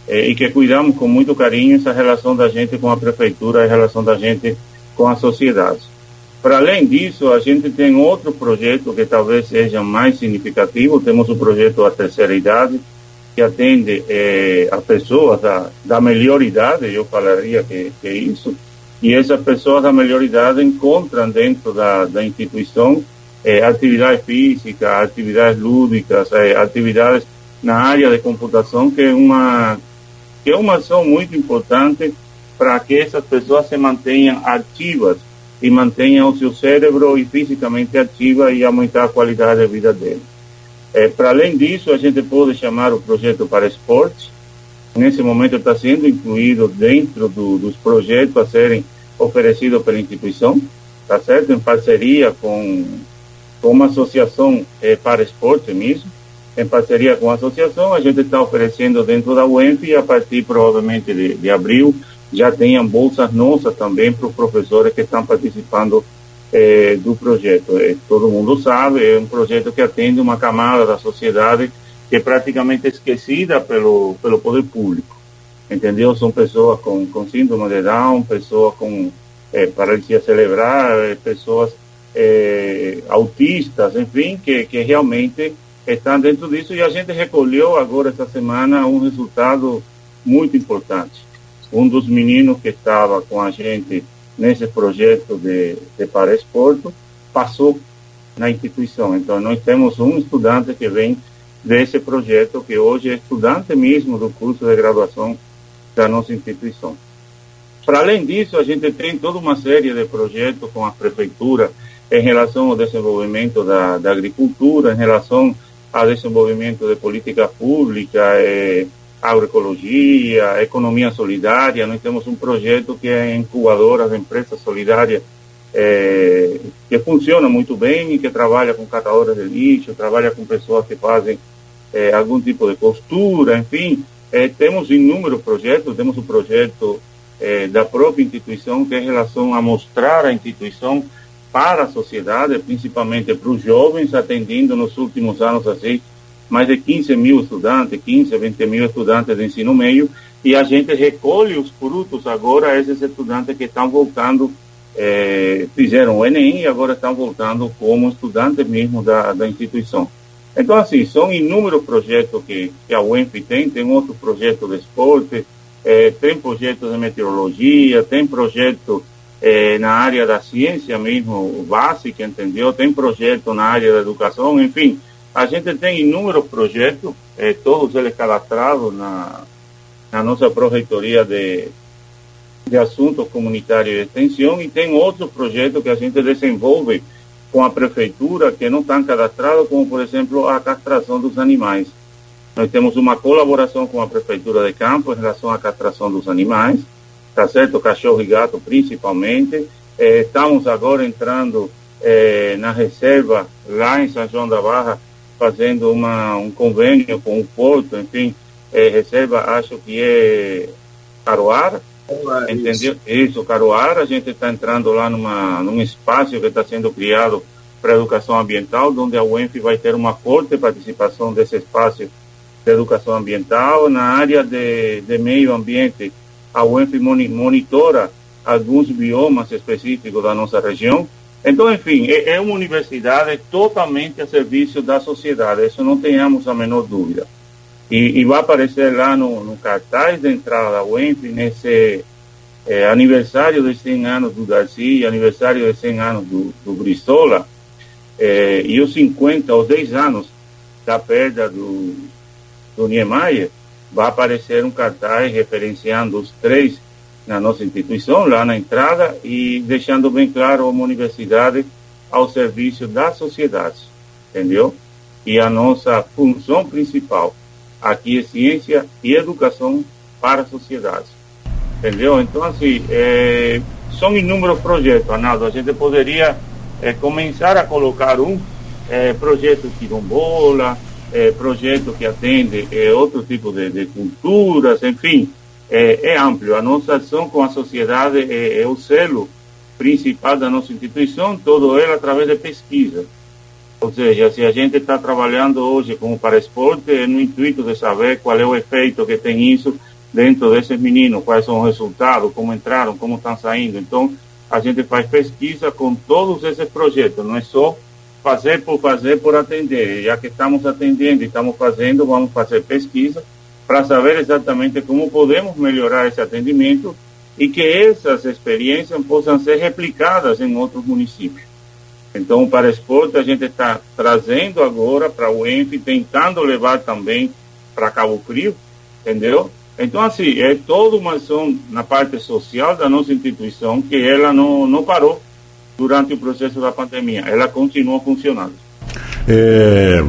e que cuidamos com muito carinho essa relação da gente com a prefeitura, a relação da gente com a sociedade. Para além disso, a gente tem outro projeto que talvez seja mais significativo. Temos o projeto A Terceira Idade, que atende eh, a pessoas da, da melhor idade, eu falaria que, que é isso, e essas pessoas da melhor idade encontram dentro da, da instituição eh, atividades físicas, atividades lúdicas, eh, atividades na área de computação, que é uma, que é uma ação muito importante para que essas pessoas se mantenham ativas e mantenham o seu cérebro e fisicamente ativa e aumentar a qualidade de vida deles. É, para além disso, a gente pode chamar o projeto para esportes. Nesse momento está sendo incluído dentro do, dos projetos a serem oferecidos pela instituição, tá certo? Em parceria com, com uma associação é, para esporte mesmo. Em parceria com a associação, a gente está oferecendo dentro da e a partir provavelmente de, de abril já tenham bolsas nossas também para os professores que estão participando é, do projeto. É, todo mundo sabe, é um projeto que atende uma camada da sociedade que é praticamente esquecida pelo, pelo poder público. Entendeu? São pessoas com, com síndrome de Down, pessoas com é, paralisia cerebral, é, pessoas autistas, enfim, que, que realmente estão dentro disso. E a gente recolheu agora, essa semana, um resultado muito importante. Um dos meninos que estava com a gente nesse projeto de, de para esporte passou na instituição. Então, nós temos um estudante que vem desse projeto, que hoje é estudante mesmo do curso de graduação da nossa instituição. Para além disso, a gente tem toda uma série de projetos com a prefeitura em relação ao desenvolvimento da, da agricultura, em relação ao desenvolvimento de política pública, eh, agroecologia, economia solidária. Nós temos um projeto que é incubadora de empresas solidárias é, que funciona muito bem e que trabalha com catadoras de lixo, trabalha com pessoas que fazem é, algum tipo de costura, enfim. É, temos inúmeros projetos, temos o projeto é, da própria instituição que é em relação a mostrar a instituição para a sociedade, principalmente para os jovens, atendendo nos últimos anos assim mais de 15 mil estudantes, 15, 20 mil estudantes de ensino médio, e a gente recolhe os frutos agora, esses estudantes que estão voltando, eh, fizeram o Enem e agora estão voltando como estudantes mesmo da, da instituição. Então, assim, são inúmeros projetos que, que a UENF tem, tem outro projeto de esporte, eh, tem projetos de meteorologia, tem projeto eh, na área da ciência mesmo, básica, entendeu? Tem projeto na área da educação, enfim, a gente tem inúmeros projetos, eh, todos eles cadastrados na, na nossa Proreitoria de, de Assuntos Comunitários e Extensão, e tem outros projetos que a gente desenvolve com a Prefeitura que não estão cadastrados, como, por exemplo, a castração dos animais. Nós temos uma colaboração com a Prefeitura de Campo em relação à castração dos animais, tá certo? Cachorro e gato, principalmente. Eh, estamos agora entrando eh, na reserva lá em São João da Barra, fazendo uma, um convênio com o Porto, enfim, é, reserva, acho que é Caruara, entendeu? Isso. isso, Caruara, a gente está entrando lá numa, num espaço que está sendo criado para educação ambiental, onde a UENF vai ter uma forte participação desse espaço de educação ambiental. Na área de, de meio ambiente, a UENF monitora alguns biomas específicos da nossa região, então, enfim, é, é, uma universidade totalmente a serviço da sociedade, isso não tenhamos a menor dúvida. E, e vai aparecer lá no, no, cartaz de entrada da UENF, nesse é, aniversário de 100 anos do Darcy, aniversário de 100 anos do, do Bristola, é, e os 50, os 10 anos da perda do, do Niemeyer, vai aparecer um cartaz referenciando os três na nossa instituição, lá na entrada, e deixando bem claro uma universidade ao serviço da sociedade, entendeu? E a nossa função principal aqui é ciência e educação para a sociedade, entendeu? Então, assim, é, são inúmeros projetos, Arnaldo, a gente poderia é, começar a colocar um é, projeto quilombola, é, projeto que atende é, outro tipo de, de culturas, enfim, é, é amplo. A nossa ação com a sociedade é, é, o selo principal da nossa instituição, todo ele através de pesquisa. Ou seja, se a gente está trabalhando hoje como para esporte, é no intuito de saber qual é o efeito que tem isso dentro desses meninos, quais são os resultados, como entraram, como estão saindo. Então, a gente faz pesquisa com todos esses projetos, não é só fazer por fazer, por atender. Já que estamos atendendo e estamos fazendo, vamos fazer pesquisa para saber exatamente como podemos melhorar esse atendimento e que essas experiências possam ser replicadas em outros municípios. Então, para esporte, a gente está trazendo agora para o ENF, tentando levar também para Cabo Frio, entendeu? Então, assim, é toda uma ação na parte social da nossa instituição que ela não, não parou durante o processo da pandemia. Ela continua funcionando. É,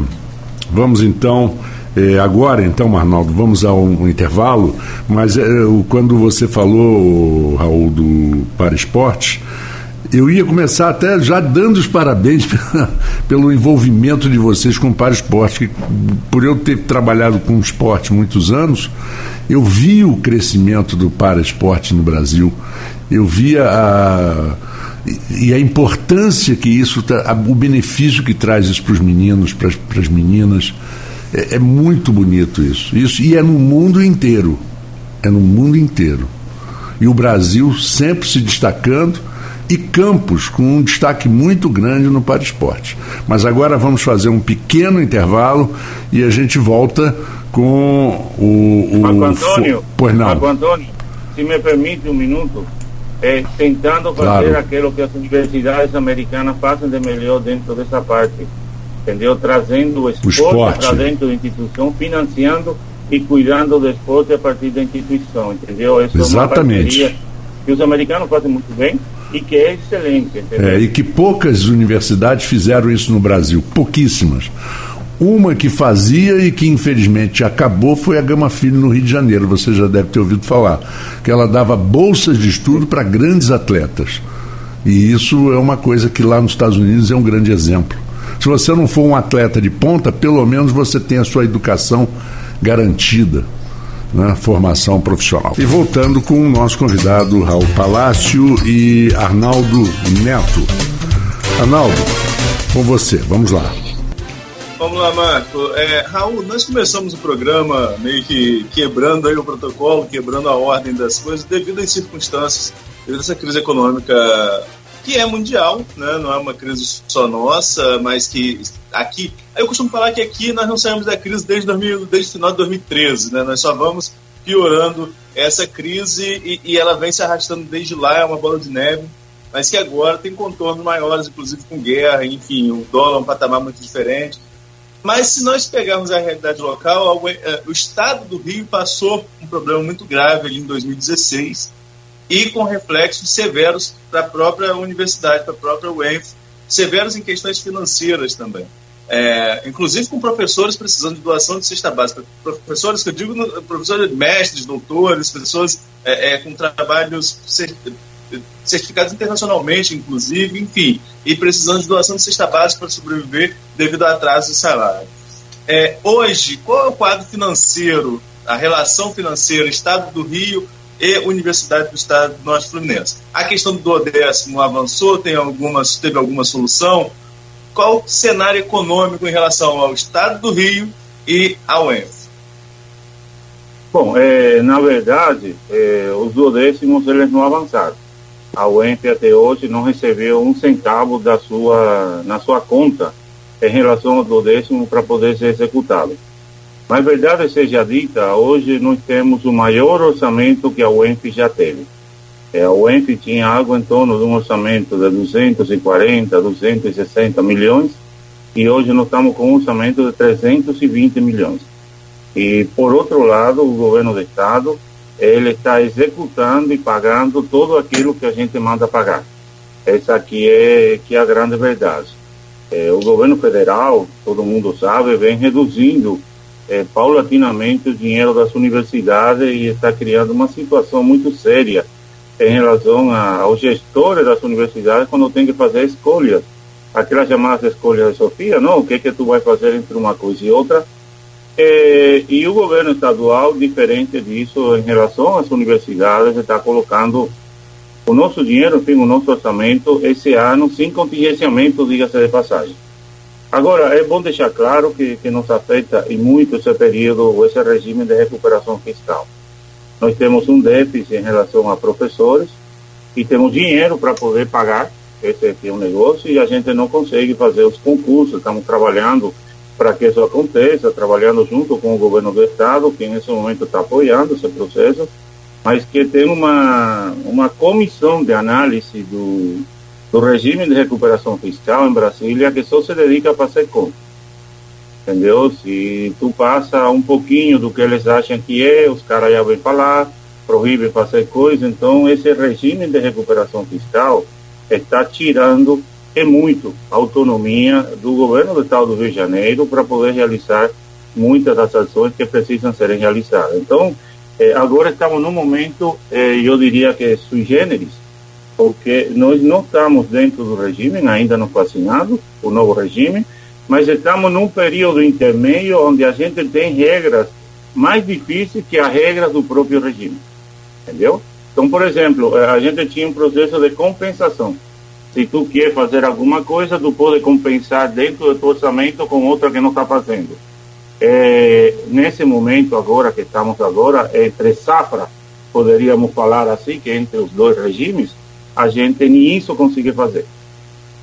vamos então. É, agora, então, Arnaldo, vamos a um, intervalo, mas é, quando você falou, Raul, do Para Esporte, eu ia começar até já dando os parabéns pelo envolvimento de vocês com o Para Esporte, que por eu ter trabalhado com esporte muitos anos, eu vi o crescimento do Para Esporte no Brasil, eu via a e a importância que isso, o benefício que traz isso para os meninos, para as meninas, é, é, muito bonito isso. isso. E é no mundo inteiro. É no mundo inteiro. E o Brasil sempre se destacando e Campos com um destaque muito grande no para esporte. Mas agora vamos fazer um pequeno intervalo e a gente volta com o. o Marco Antônio, pois não. Marco Antônio, se me permite um minuto é, tentando fazer claro. aquilo que as universidades americanas fazem de melhor dentro dessa parte, entendeu? Trazendo o esporte, o esporte. para dentro da instituição, financiando e cuidando do esporte a partir da instituição, entendeu? Essa Exatamente. É que os americanos fazem muito bem e que é excelente, entendeu? É, e que poucas universidades fizeram isso no Brasil, pouquíssimas. Uma que fazia e que infelizmente acabou foi a Gama Filho no Rio de Janeiro, você já deve ter ouvido falar, que ela dava bolsas de estudo para grandes atletas. E isso é uma coisa que lá nos Estados Unidos é um grande exemplo. Se você não for um atleta de ponta, pelo menos você tem a sua educação garantida, né? formação profissional. E voltando com o nosso convidado Raul Palácio e Arnaldo Neto. Arnaldo, com você, vamos lá. Vamos lá, Marco. É, Raul, nós começamos o programa meio que quebrando aí o protocolo, quebrando a ordem das coisas, devido às circunstâncias, devido a essa crise econômica que é mundial, né? não é uma crise só nossa, mas que aqui. Eu costumo falar que aqui nós não saímos da crise desde, 2000, desde o final de 2013, né? nós só vamos piorando essa crise e, e ela vem se arrastando desde lá, é uma bola de neve mas que agora tem contornos maiores, inclusive com guerra, enfim, o dólar é um patamar muito diferente. Mas se nós pegarmos a realidade local, é, o estado do Rio passou um problema muito grave ali em 2016 e com reflexos severos para a própria universidade, para a própria UENF, severos em questões financeiras também. É, inclusive com professores precisando de doação de cesta básica. Professores que eu digo, professores mestres, doutores, pessoas é, é, com trabalhos certificados internacionalmente, inclusive, enfim, e precisando de doação de cesta básica para sobreviver devido ao atraso de salário. É, hoje, qual é o quadro financeiro, a relação financeira Estado do Rio e Universidade do Estado do Norte Fluminense? A questão do duodécimo avançou, tem algumas, teve alguma solução? Qual o cenário econômico em relação ao Estado do Rio e ao ENF? Bom, é, na verdade, é, os duodécimos eles não avançaram a UEMP até hoje não recebeu um centavo da sua, na sua conta em relação ao do décimo para poder ser executado. Mas verdade seja dita, hoje nós temos o maior orçamento que a UEMP já teve. É, a UEMP tinha algo em torno de um orçamento de 240, 260 milhões e hoje nós estamos com um orçamento de 320 milhões. E por outro lado, o governo do estado ele está executando e pagando tudo aquilo que a gente manda pagar. Essa aqui é que é a grande verdade. É, o governo federal, todo mundo sabe, vem reduzindo é, paulatinamente o dinheiro das universidades e está criando uma situação muito séria em relação a, aos gestores das universidades quando tem que fazer escolhas. Aquelas chamadas escolhas de Sofia, não, o que é que tu vai fazer entre uma coisa e outra, é, e o governo estadual, diferente disso, em relação às universidades, está colocando o nosso dinheiro, enfim, o nosso orçamento, esse ano, sem contingenciamento, diga-se de passagem. Agora, é bom deixar claro que, que nos afeta em muito esse período, esse regime de recuperação fiscal. Nós temos um déficit em relação a professores e temos dinheiro para poder pagar esse aqui é um negócio e a gente não consegue fazer os concursos. Estamos trabalhando para que isso aconteça, trabalhando junto com o governo do estado, que nesse momento está apoiando esse processo, mas que tem uma, uma comissão de análise do, do regime de recuperação fiscal em Brasília que só se dedica a fazer conta. Entendeu? Se tu passa um pouquinho do que eles acham que é, os caras já vêm falar, proíbem fazer coisa. Então, esse regime de recuperação fiscal está tirando é muito a autonomia do governo do estado do Rio de Janeiro para poder realizar muitas das ações que precisam serem realizadas. Então, eh, agora estamos num momento, eh, eu diria que sui generis, porque nós não estamos dentro do regime, ainda não vacinado, o novo regime, mas estamos num período intermédio onde a gente tem regras mais difíceis que as regras do próprio regime. Entendeu? Então, por exemplo, eh, a gente tinha um processo de compensação. Se tu quer fazer alguma coisa, tu pode compensar dentro do teu orçamento com outra que não está fazendo. É, nesse momento agora que estamos agora, entre safra, poderíamos falar assim, que entre os dois regimes, a gente nem isso consegue fazer.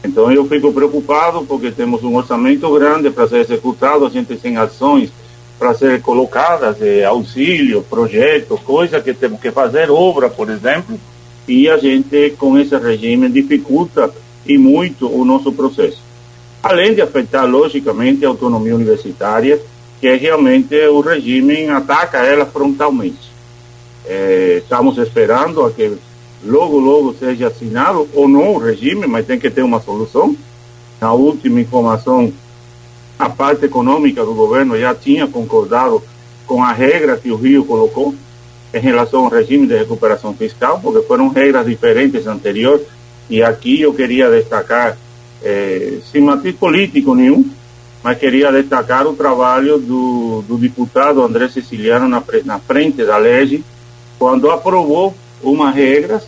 Então eu fico preocupado porque temos um orçamento grande para ser executado, a gente tem ações para ser colocadas, é, auxílio, projeto, coisa que temos que fazer, obra, por exemplo, e a gente, com esse regime, dificulta e muito o nosso processo. Além de afetar, logicamente, a autonomia universitária, que é realmente o regime ataca ela frontalmente. É, estamos esperando a que logo, logo seja assinado, ou não o regime, mas tem que ter uma solução. Na última informação a parte econômica do governo já tinha concordado com a regra que o Rio colocou em relação ao regime de recuperação fiscal, porque foram regras diferentes anteriores, e aqui eu queria destacar, eh, sem matiz político nenhum, mas queria destacar o trabalho do, do deputado André Siciliano na, na frente da lei, quando aprovou uma regra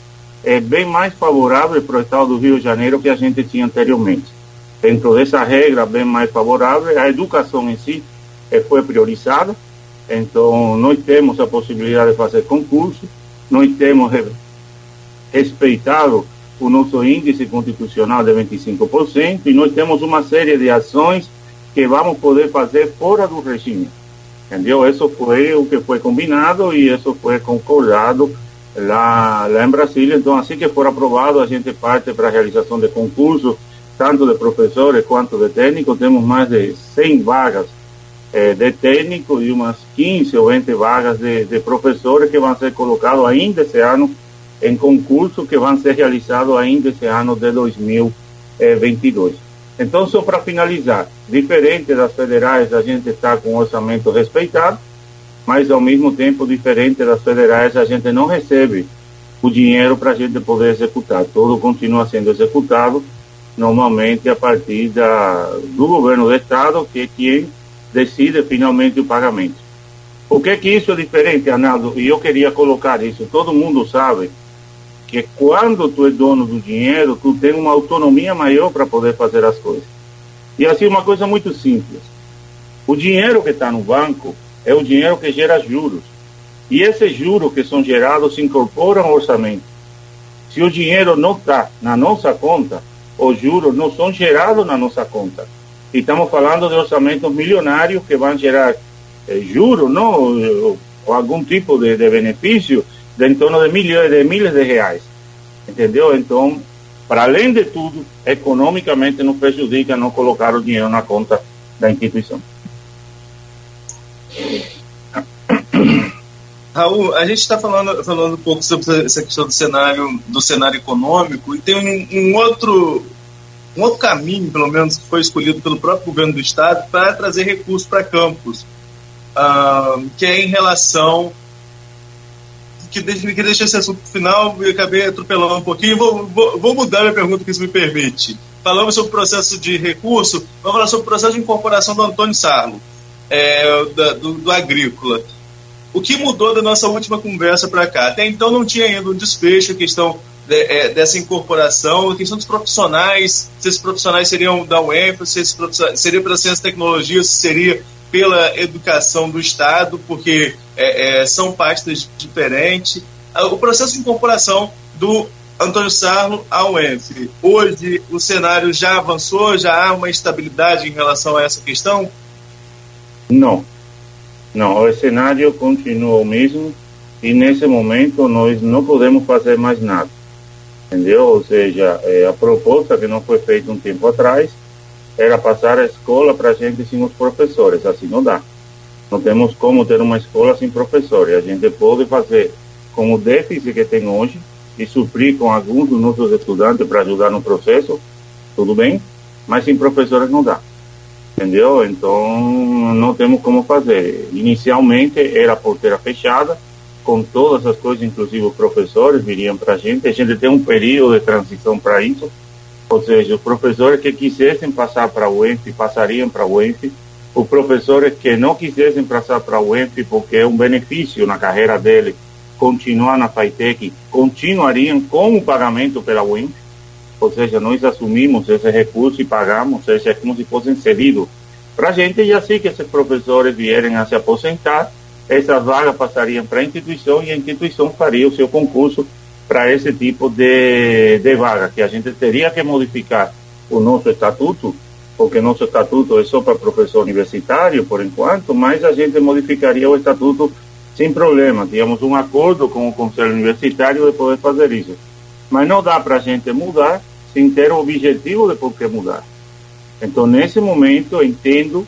é, bem mais favorável para o estado do Rio de Janeiro que a gente tinha anteriormente dentro dessa regra bem mais favorável, a educação em si eh, foi priorizada, então nós temos a possibilidade de fazer concurso, nós temos respeitado o nosso índice constitucional de 25% e nós temos uma série de ações que vamos poder fazer fora do regime. Entendeu? Isso foi o que foi combinado e isso foi concordado lá, lá em Brasília. Então, assim que for aprovado, a gente parte para a realização de concurso tanto de professores quanto de técnicos, temos mais de 100 vagas eh, de técnico e umas 15 ou 20 vagas de, de professores que vão ser colocados ainda esse ano em concurso que vão ser realizados ainda esse ano de 2022. Então, só para finalizar, diferente das federais, a gente está com orçamento respeitado, mas ao mesmo tempo, diferente das federais, a gente não recebe o dinheiro para a gente poder executar. Tudo continua sendo executado normalmente a partir da, do governo do estado, que é quem decide finalmente o pagamento. Por que que isso é diferente, Arnaldo? E eu queria colocar isso. Todo mundo sabe que quando tu é dono do dinheiro, tu tem uma autonomia maior para poder fazer as coisas. E assim, uma coisa muito simples. O dinheiro que está no banco é o dinheiro que gera juros. E esses juros que são gerados se incorporam ao orçamento. Se o dinheiro não está na nossa conta, os juros não são gerados na nossa conta. E estamos falando de orçamentos milionários que vão gerar eh, juros, não, ou, ou algum tipo de, de, benefício de em torno de milhões de milhas de reais. Entendeu? Então, para além de tudo, economicamente nos prejudica não colocar o dinheiro na conta da instituição. Raul, a gente está falando, falando um pouco sobre essa questão do cenário, do cenário econômico e tem um, um outro um outro caminho, pelo menos, que foi escolhido pelo próprio governo do estado para trazer recursos para campos, uh, que é em relação que deixa, que deixa esse assunto final e acabei atropelando um pouquinho. Vou, vou, vou mudar minha pergunta, que se me permite. Falamos sobre o processo de recurso, vamos falar sobre o processo de incorporação do Antônio Sarlo, é, da, do, do agrícola. O que mudou da nossa última conversa para cá? Até então não tinha ainda um desfecho, a questão de, é, dessa incorporação, a questão dos profissionais, se esses profissionais seriam da UENF, se esses profissionais, seria para ciência e tecnologia, se seria pela educação do Estado, porque é, é, são pastas diferentes. Ah, o processo de incorporação do Antônio Sarlo ao ENF. Hoje o cenário já avançou, já há uma estabilidade em relação a essa questão? Não. Não, o cenário continua o mesmo e nesse momento nós não podemos fazer mais nada. Entendeu? Ou seja, é, a proposta que não foi feita um tempo atrás era passar a escola para a gente sem os professores. Assim não dá. Não temos como ter uma escola sem professores. A gente pode fazer com o déficit que tem hoje e suprir com alguns dos nossos estudantes para ajudar no processo, tudo bem, mas sem professores não dá. Entendeu? Então não temos como fazer. Inicialmente era porteira fechada, com todas as coisas, inclusive os professores viriam para a gente. A gente tem um período de transição para isso ou seja, os professores que quisessem passar para o ENF passariam para o ENF, os professores que não quisessem passar para o ENF porque é um benefício na carreira dele continuar na FAITEC, continuariam com o pagamento pela UENF, ou seja, nós assumimos esse recurso e pagamos, ou seja, é como se fossem cedidos para a gente, e assim que esses professores vierem a se aposentar, essas vagas passariam para a instituição e a instituição faria o seu concurso para esse tipo de, de vaga, que a gente teria que modificar o nosso estatuto, porque nosso estatuto é só para professor universitário, por enquanto, mas a gente modificaria o estatuto sem problema. Tínhamos um acordo com o Conselho Universitário de poder fazer isso. Mas não dá para a gente mudar sem ter o objetivo de por que mudar. Então, nesse momento, eu entendo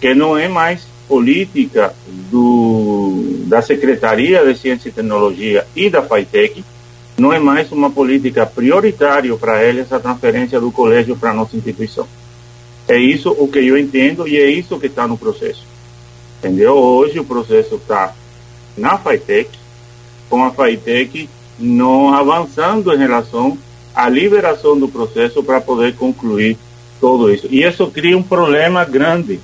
que não é mais política do, da Secretaria de Ciência e Tecnologia e da FAITEC não é mais uma política prioritária para eles a transferência do colégio para a nossa instituição. É isso o que eu entendo e é isso que está no processo. Entendeu? Hoje o processo está na FAITEC, com a FAITEC não avançando em relação à liberação do processo para poder concluir tudo isso. E isso cria um problema grande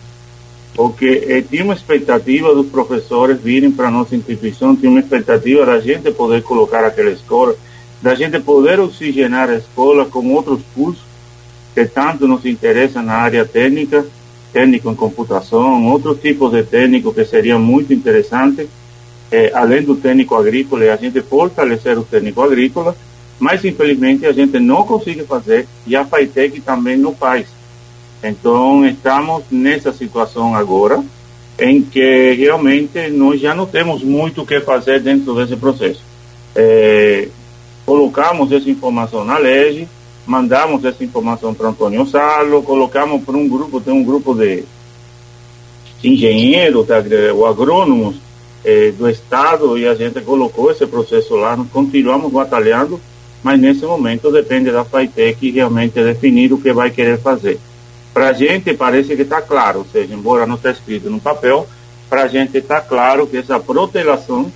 porque eh, tinha uma expectativa dos professores virem para a nossa instituição, tinha uma expectativa da gente poder colocar aquela escola, da gente poder oxigenar a escola com outros cursos que tanto nos interessam na área técnica, técnico em computação, outros tipos de técnico que seria muito interessante, eh, além do técnico agrícola, a gente fortalecer o técnico agrícola, mas infelizmente a gente não consegue fazer e a FAITEC também não faz. Então, estamos nessa situação agora, em que realmente nós já não temos muito o que fazer dentro desse processo. É, colocamos essa informação na lei, mandamos essa informação para Antônio Salo, colocamos para um grupo, tem um grupo de engenheiros, ou agrônomos é, do Estado, e a gente colocou esse processo lá, nós continuamos batalhando, mas nesse momento depende da FAITEC realmente definir o que vai querer fazer. Para a gente parece que está claro, ou seja, embora não esteja escrito no papel, para a gente está claro que essa protelação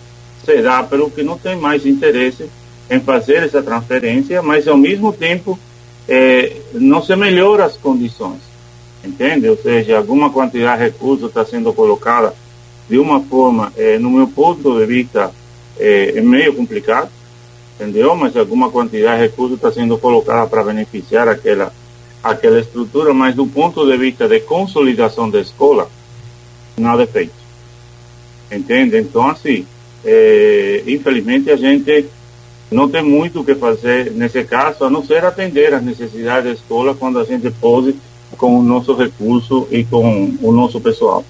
será pelo que não tem mais interesse em fazer essa transferência, mas ao mesmo tempo é, não se melhora as condições, entende? Ou seja, alguma quantidade de recursos está sendo colocada de uma forma, é, no meu ponto de vista, é meio complicado, entendeu? Mas alguma quantidade de recursos está sendo colocada para beneficiar aquela aquela estrutura, mas do ponto de vista de consolidação da escola, nada é feito. Entende? Então, assim, é, infelizmente a gente não tem muito o que fazer nesse caso, a não ser atender as necessidades da escola quando a gente pode com o nosso recurso e com o nosso pessoal.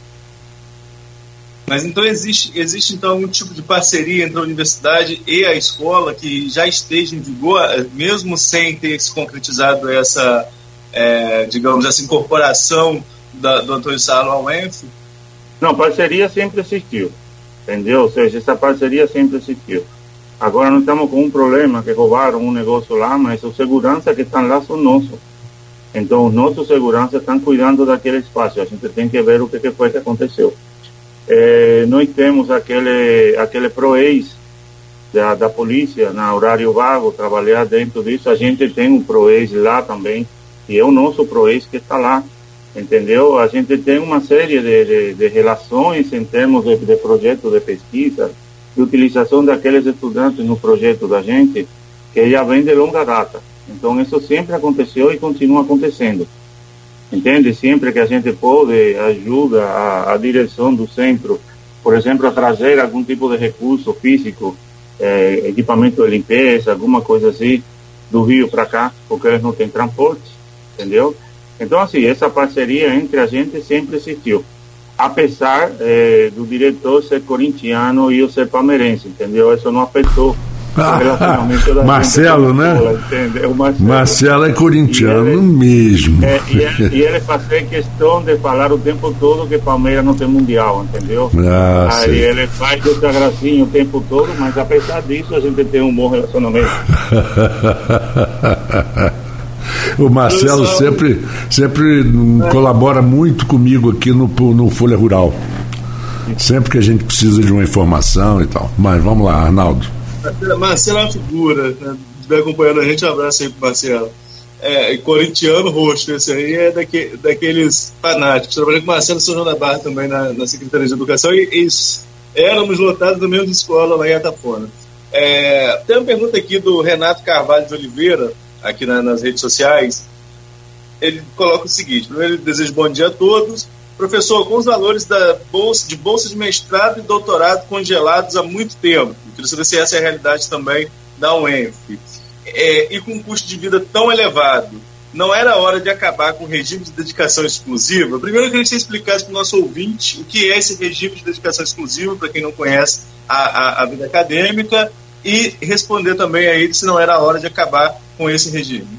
Mas então existe, existe então algum tipo de parceria entre a universidade e a escola que já esteja em vigor, mesmo sem ter se concretizado essa é, digamos, essa incorporação da, do Antônio Salo ao ENF? Não, parceria sempre existiu, entendeu? Ou seja, essa parceria sempre existiu. Agora nós estamos com um problema que roubaram um negócio lá, mas os seguranças que estão lá são nossos. Então, os nossos seguranças estão cuidando daquele espaço. A gente tem que ver o que, que foi que aconteceu. É, nós temos aquele, aquele PROEIS da, da polícia, na horário vago, trabalhar dentro disso. A gente tem um PROEIS lá também, que é o nosso PROEX que está lá, entendeu? A gente tem uma série de, de, de relações em termos de, de projeto de pesquisa, de utilização daqueles estudantes no projeto da gente, que já vem de longa data. Então, isso sempre aconteceu e continua acontecendo. Entende? Sempre que a gente pode, ajuda a, a direção do centro, por exemplo, a trazer algum tipo de recurso físico, eh, equipamento de limpeza, alguma coisa assim, do Rio para cá, porque eles não têm transporte, entendeu? Então, assim, essa parceria entre a gente sempre existiu. Apesar eh, do diretor ser corintiano e eu ser palmeirense, entendeu? Isso não afetou Marcelo, né? Marcelo. Marcelo é corintiano ele, mesmo. É, e, ele, e ele fazia questão de falar o tempo todo que Palmeiras não tem mundial, entendeu? Ah, Aí ele faz essa gracinha o tempo todo, mas apesar disso a gente tem um bom relacionamento. o Marcelo sempre, sempre é. colabora muito comigo aqui no, no Folha Rural. Sempre que a gente precisa de uma informação e tal. Mas vamos lá, Arnaldo. Marcelo é uma figura, né? estiver acompanhando a gente, um abraço aí pro Marcelo. É, corintiano roxo, esse aí é daque, daqueles fanáticos. Trabalhei com o Marcelo São João da Barra também na, na Secretaria de Educação e, e éramos lotados da mesma escola lá em Atafona. É, tem uma pergunta aqui do Renato Carvalho de Oliveira, aqui na, nas redes sociais. Ele coloca o seguinte: primeiro, ele deseja bom dia a todos. Professor, os valores da bolsa, de bolsa de mestrado e doutorado congelados há muito tempo, queria saber se essa é a realidade também da UENF, é, e com um custo de vida tão elevado, não era hora de acabar com o regime de dedicação exclusiva? Primeiro, eu queria que você explicasse para o nosso ouvinte o que é esse regime de dedicação exclusiva, para quem não conhece a, a, a, vida acadêmica, e responder também aí se não era hora de acabar com esse regime.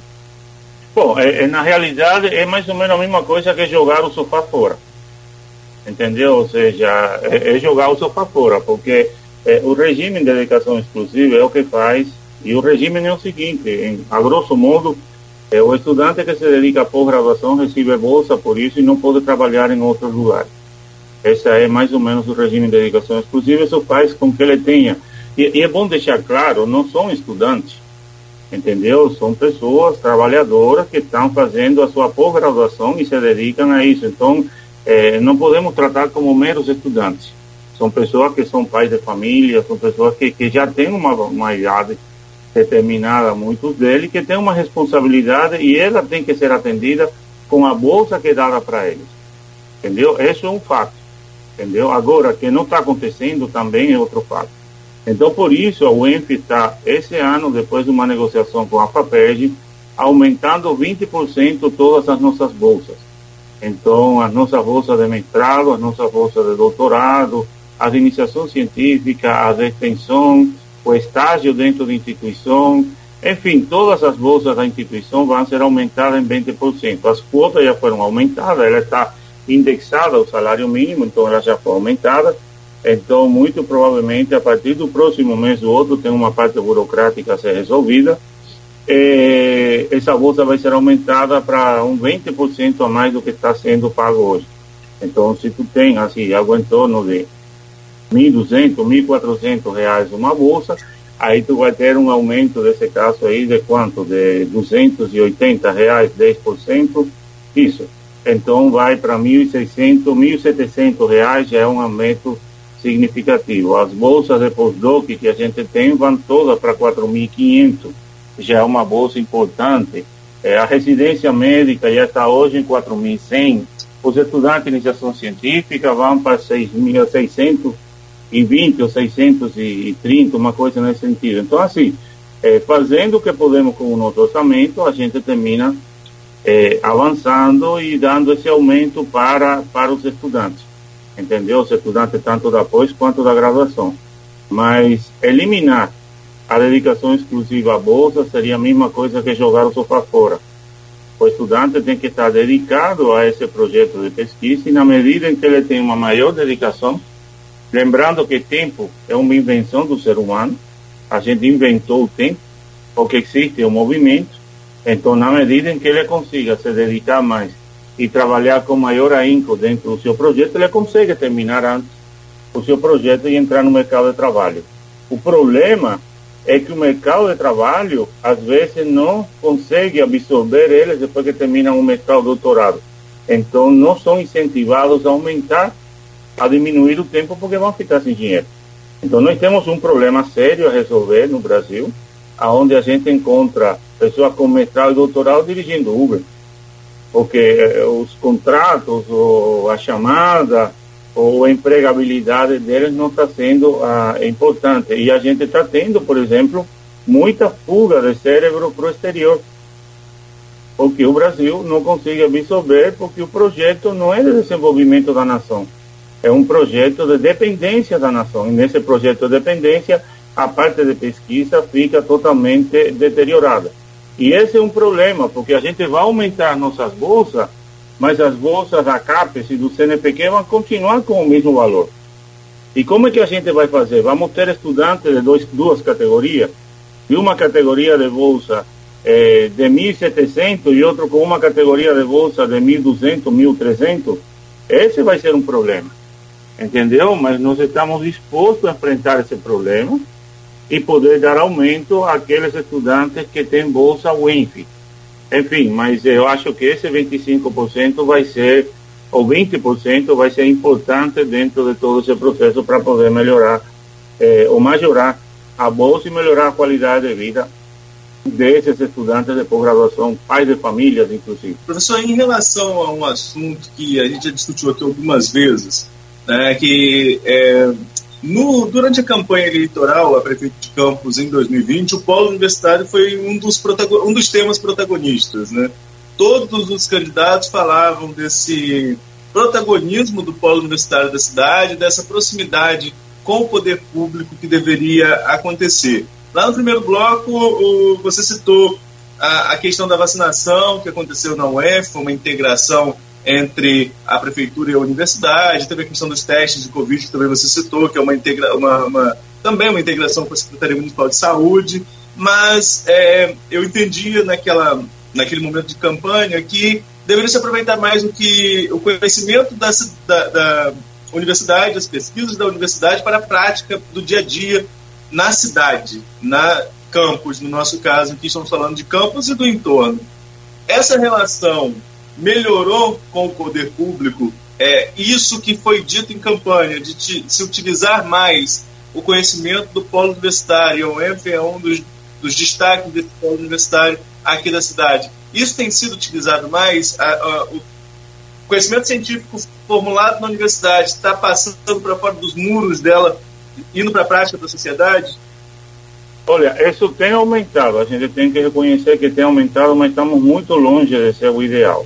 Bom, é, é, na realidade é mais ou menos a mesma coisa que jogar o sofá fora entendeu? Ou seja, é, é jogar o sofá fora, porque é, o regime de dedicação exclusiva é o que faz, e o regime é o seguinte, em, a grosso modo, é, o estudante que se dedica à pós-graduação recebe bolsa por isso e não pode trabalhar em outro lugar. Esse é mais ou menos o regime de dedicação exclusiva, isso faz com que ele tenha, e, e é bom deixar claro, não são estudantes, entendeu? São pessoas trabalhadoras que estão fazendo a sua pós-graduação e se dedicam a isso. Então, é, não podemos tratar como meros estudantes. São pessoas que são pais de família, são pessoas que, que já têm uma, uma idade determinada, muitos deles, que têm uma responsabilidade e ela tem que ser atendida com a bolsa que é dada para eles. Entendeu? Isso é um fato. Entendeu? Agora, que não está acontecendo também é outro fato. Então, por isso, a UENF está, esse ano, depois de uma negociação com a FAPERG, aumentando 20% todas as nossas bolsas. Então, as nossas bolsas de mestrado, as nossas bolsas de doutorado, as iniciação científica, a de extensão, o estágio dentro da instituição, enfim, todas as bolsas da instituição vão ser aumentadas em 20%. As quotas já foram aumentadas, ela está indexada ao salário mínimo, então ela já foi aumentada. Então, muito provavelmente, a partir do próximo mês ou outro, tem uma parte burocrática a ser resolvida é, essa bolsa vai ser aumentada para um 20% a mais do que está sendo pago hoje. Então, se tu tem, assim, algo em torno de 1.200, 1.400 reais uma bolsa, aí tu vai ter um aumento desse caso aí de quanto? De 280 reais, 10%, isso. Então, vai para 1.600, 1.700 reais, já é um aumento significativo. As bolsas de pós-doc que a gente tem vão todas para 4.500 já é uma bolsa importante. É, a residência médica já está hoje em 4.100. Os estudantes de iniciação científica vão para 6.620 ou 630, uma coisa nesse sentido. Então, assim, é, fazendo o que podemos com o nosso orçamento, a gente termina é, avançando e dando esse aumento para, para os estudantes. Entendeu? Os estudantes tanto da pós quanto da graduação. Mas eliminar a dedicação exclusiva à bolsa seria a mesma coisa que jogar o sofá fora. O estudante tem que estar dedicado a esse projeto de pesquisa e, na medida em que ele tem uma maior dedicação, lembrando que tempo é uma invenção do ser humano, a gente inventou o tempo, porque existe o movimento, então, na medida em que ele consiga se dedicar mais e trabalhar com maior ahínco dentro do seu projeto, ele consegue terminar antes o seu projeto e entrar no mercado de trabalho. O problema é que o mercado de trabalho, às vezes, não consegue absorver eles depois que terminam o mestrado ou doutorado. Então, não são incentivados a aumentar, a diminuir o tempo, porque vão ficar sem dinheiro. Então, nós temos um problema sério a resolver no Brasil, aonde a gente encontra pessoas com mestrado e doutorado dirigindo Uber. porque eh, os contratos, ou a chamada, ou a empregabilidade deles não está sendo ah, importante. E a gente está tendo, por exemplo, muita fuga de cérebro para o exterior. Porque o Brasil não consegue absorver, porque o projeto não é de desenvolvimento da nação, é um projeto de dependência da nação. E nesse projeto de dependência, a parte de pesquisa fica totalmente deteriorada. E esse é um problema, porque a gente vai aumentar nossas bolsas, mas as bolsas da CAPES e do CNPq vão continuar com o mesmo valor. E como é que a gente vai fazer? Vamos ter estudantes de dois, duas categorias, e uma categoria de bolsa eh, de 1.700 e outro com uma categoria de bolsa de 1.200, 1.300. Esse vai ser um problema, entendeu? Mas nós estamos dispostos a enfrentar esse problema e poder dar aumento àqueles estudantes que têm bolsa WINF. Enfim, mas eu acho que esse 25% vai ser, ou 20% vai ser importante dentro de todo esse processo para poder melhorar, eh, ou majorar a bolsa e melhorar a qualidade de vida desses estudantes de pós-graduação, pais de famílias, inclusive. Professor, em relação a um assunto que a gente já discutiu aqui algumas vezes, né, que é, no, durante a campanha eleitoral a prefeito de Campos em 2020, o polo universitário foi um dos, um dos temas protagonistas. Né? Todos os candidatos falavam desse protagonismo do polo universitário da cidade, dessa proximidade com o poder público que deveria acontecer. Lá no primeiro bloco, o, você citou a, a, questão da vacinação que aconteceu na UF, uma integração entre a prefeitura e a universidade, teve a questão dos testes de Covid, que também você citou, que é uma, integra uma, uma também uma integração com a Secretaria Municipal de Saúde, mas é, eu entendia naquela, naquele momento de campanha que deveria se aproveitar mais o que o conhecimento da, da, da universidade, as pesquisas da universidade para a prática do dia a dia na cidade, na campus, no nosso caso, aqui estamos falando de campus e do entorno. Essa relação melhorou com o poder público, é isso que foi dito em campanha, de, te, se utilizar mais o conhecimento do polo universitário, o ENF é um dos, dos destaques desse polo universitário aqui da cidade. Isso tem sido utilizado mais, a, a, o conhecimento científico formulado na universidade está passando para fora dos muros dela, indo para a prática da sociedade? Olha, isso tem aumentado, a gente tem que reconhecer que tem aumentado, mas estamos muito longe de ser o ideal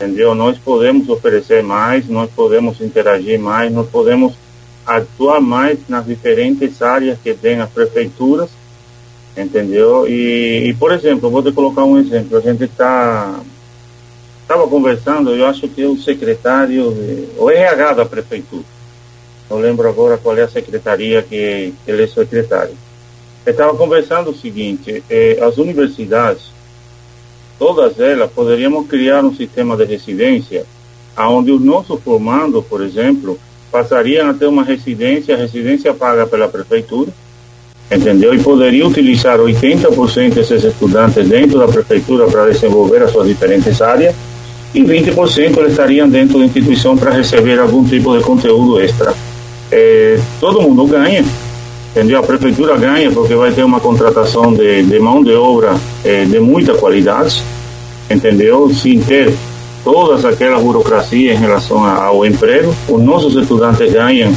entendeu? Nós podemos oferecer mais, nós podemos interagir mais, nós podemos atuar mais nas diferentes áreas que tem as prefeituras, entendeu? E, e por exemplo, vou te colocar um exemplo. A gente está estava conversando, eu acho que o secretário, o RH da prefeitura, não lembro agora qual é a secretaria que, que ele é secretário. Estava conversando o seguinte: eh, as universidades todas elas, poderíamos criar um sistema de residência onde os nossos formandos, por exemplo, passariam a ter uma residência, residência paga pela prefeitura, entendeu? E poderia utilizar 80% desses estudantes dentro da prefeitura para desenvolver as suas diferentes áreas e 20% eles estariam dentro da instituição para receber algum tipo de conteúdo extra. É, todo mundo ganha, entendeu? A prefeitura ganha porque vai ter uma contratação de, de mão de obra é, de muita qualidade, entendeu? Sem ter todas aquelas burocracias em relação ao emprego, os nossos estudantes ganham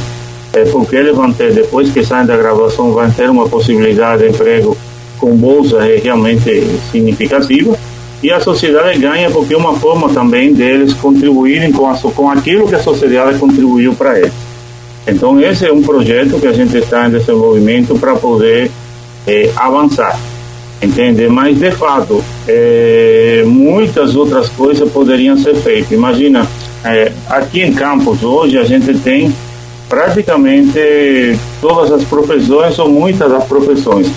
é, porque eles vão ter, depois que saem da graduação, vão ter uma possibilidade de emprego com bolsa realmente significativa e a sociedade ganha porque é uma forma também deles contribuírem com, a, com aquilo que a sociedade contribuiu para eles. Então, esse é um projeto que a gente está em desenvolvimento para poder eh, avançar, entende? Mas, de fato, eh, muitas outras coisas poderiam ser feitas. Imagina, eh, aqui em Campos, hoje, a gente tem praticamente todas as profissões, ou muitas das profissões.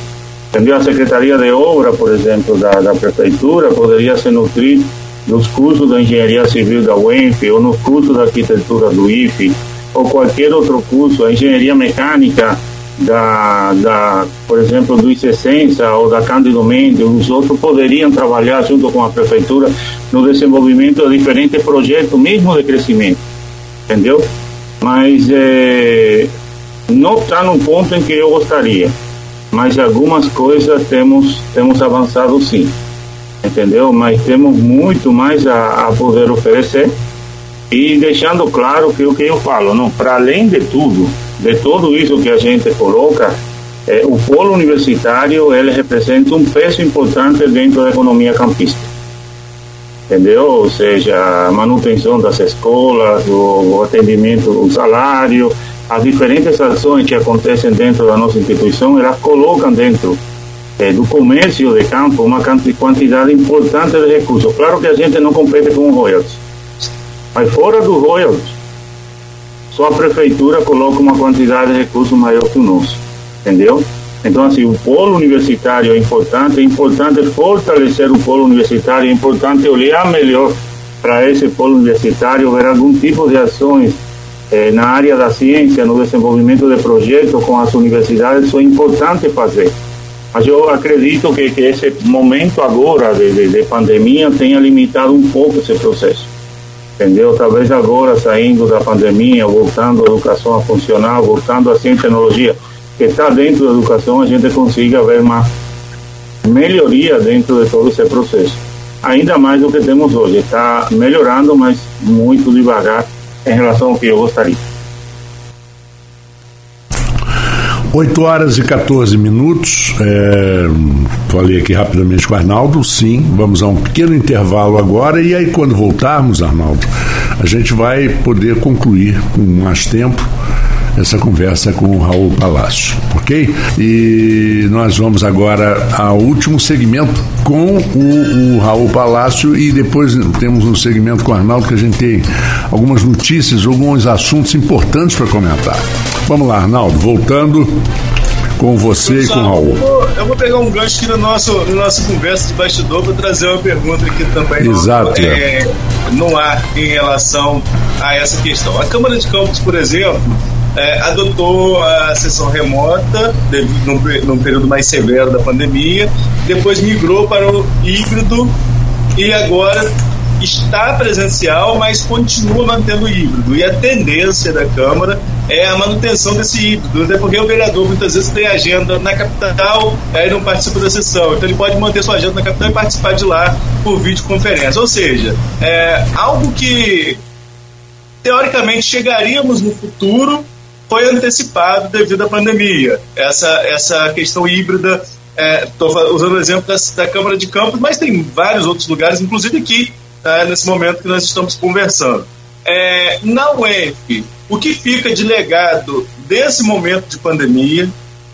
Entendeu? A Secretaria de Obra, por exemplo, da, da Prefeitura, poderia se nutrir nos cursos da Engenharia Civil da UENF ou nos cursos da Arquitetura do IFE ou qualquer outro curso, a engenharia mecânica da, da por exemplo, do ICESENSA ou da Cândido Mendes, os outros poderiam trabalhar junto com a prefeitura no desenvolvimento de diferentes projetos, mesmo de crescimento, entendeu? Mas é, não está no ponto em que eu gostaria, mas algumas coisas temos temos avançado sim. entendeu? Mas temos muito mais a, a poder oferecer e deixando claro que o que eu falo, não, para além de tudo, de tudo isso que a gente coloca, é, o polo universitário ele representa um peso importante dentro da economia campista. Entendeu? Ou seja, a manutenção das escolas, o, o atendimento, o salário, as diferentes ações que acontecem dentro da nossa instituição, elas colocam dentro é, do comércio de campo uma quantidade importante de recursos. Claro que a gente não compete com o royalties, mas fora do royalties, só a prefeitura coloca uma quantidade de recursos maior que o nosso, entendeu? Então, assim, o polo universitário é importante, é importante fortalecer o polo universitário, é importante olhar melhor para esse polo universitário, ver algum tipo de ações eh, na área da ciência, no desenvolvimento de projetos com as universidades, isso é importante fazer. Mas eu acredito que, que esse momento agora de, de, de pandemia tenha limitado um pouco esse processo. Entendeu? Talvez agora, saindo da pandemia, voltando a educação a funcionar, voltando a ciência e tecnologia, que está dentro da educação, a gente consiga ver uma melhoria dentro de todo esse processo. Ainda mais do que temos hoje. Está melhorando, mas muito devagar em relação ao que eu gostaria. 8 horas e 14 minutos. É, falei aqui rapidamente com o Arnaldo. Sim, vamos a um pequeno intervalo agora. E aí, quando voltarmos, Arnaldo, a gente vai poder concluir com mais tempo essa conversa com o Raul Palácio, ok? E nós vamos agora ao último segmento com o, o Raul Palácio e depois temos um segmento com o Arnaldo que a gente tem algumas notícias, alguns assuntos importantes para comentar. Vamos lá, Arnaldo, voltando com você e com o Raul. Eu vou, eu vou, pegar um gancho aqui no nossa conversa de bastidor para trazer uma pergunta aqui também Exato, no, é, no ar em relação a essa questão. A Câmara de Campos, por exemplo, é, adotou a sessão remota no, período mais severo da pandemia, depois migrou para o híbrido e agora está presencial, mas continua mantendo o híbrido. E a tendência da Câmara é a manutenção desse híbrido, até porque o vereador muitas vezes tem agenda na capital e não participa da sessão. Então ele pode manter sua agenda na capital e participar de lá por videoconferência. Ou seja, é algo que teoricamente chegaríamos no futuro, foi antecipado devido à pandemia. Essa, essa questão híbrida, estou é, usando o exemplo da, da, Câmara de Campos, mas tem vários outros lugares, inclusive aqui, tá, nesse momento que nós estamos conversando. É, na UEF, o que fica de legado desse momento de pandemia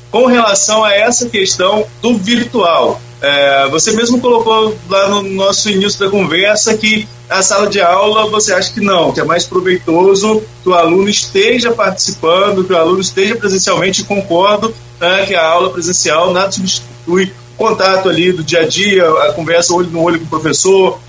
com relação a essa questão do virtual? É, você mesmo colocou lá no nosso início da conversa que a sala de aula você acha que não, que é mais proveitoso que o aluno esteja participando, que o aluno esteja presencialmente. Concordo né, que a aula presencial nada substitui contato ali do dia a dia, a conversa olho no olho com o professor,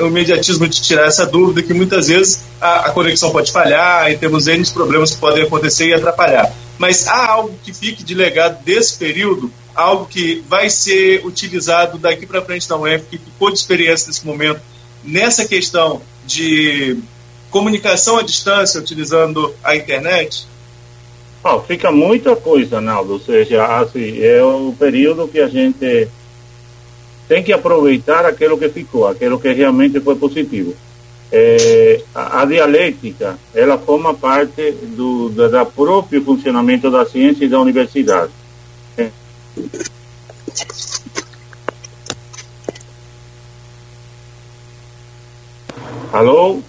o imediatismo de tirar essa dúvida que muitas vezes a, a conexão pode falhar e temos N problemas que podem acontecer e atrapalhar. Mas há algo que fique de legado desse período algo que vai ser utilizado daqui para frente na UEF, que ficou de experiência nesse momento, nessa questão de comunicação à distância, utilizando a internet? Oh, fica muita coisa, Naldo. Ou seja, assim, é o período que a gente tem que aproveitar aquilo que ficou, aquilo que realmente foi positivo. É, a, a, dialética, ela forma parte do da, próprio funcionamento da ciência e da universidade. Alô?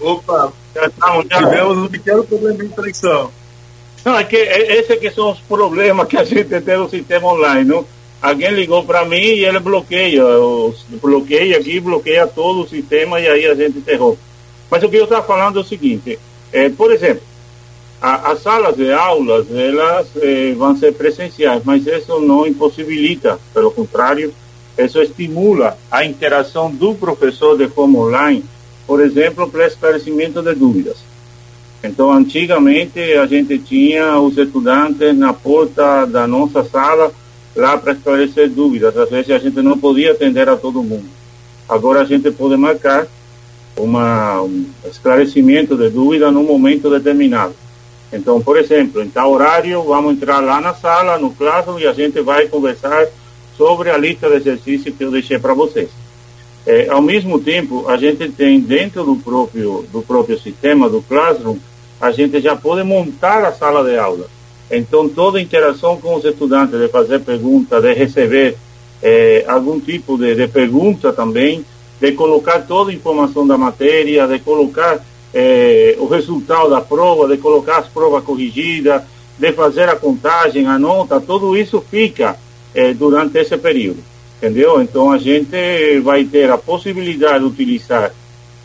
Opa, já estamos, já tivemos um pequeno problema de conexão. Não, é que é, que são os problemas que a gente tem no sistema online, não? Alguém ligou para mim e ele bloqueia, bloqueia aqui, bloqueia todo o sistema e aí a gente interrompe. Mas o que eu estava falando é o seguinte, é, por exemplo, a, as salas de aulas elas eh, vão ser presenciais, mas isso não impossibilita, pelo contrário, isso estimula a interação do professor de forma online, por exemplo, para esclarecimento de dúvidas. Então, antigamente a gente tinha os estudantes na porta da nossa sala lá para esclarecer dúvidas. Às vezes a gente não podia atender a todo mundo. Agora a gente pode marcar uma, um esclarecimento de dúvida num momento determinado. Então, por exemplo, em tal horário, vamos entrar lá na sala, no claro, e a gente vai conversar sobre a lista de exercícios que eu deixei para vocês. É, ao mesmo tempo, a gente tem dentro do próprio, do próprio sistema, do Classroom, a gente já pode montar a sala de aula. Então, toda interação com os estudantes, de fazer perguntas, de receber é, algum tipo de, de pergunta também, de colocar toda a informação da matéria, de colocar é, o resultado da prova, de colocar as provas corrigidas, de fazer a contagem, a nota, tudo isso fica é, durante esse período, entendeu? Então a gente vai ter a possibilidade de utilizar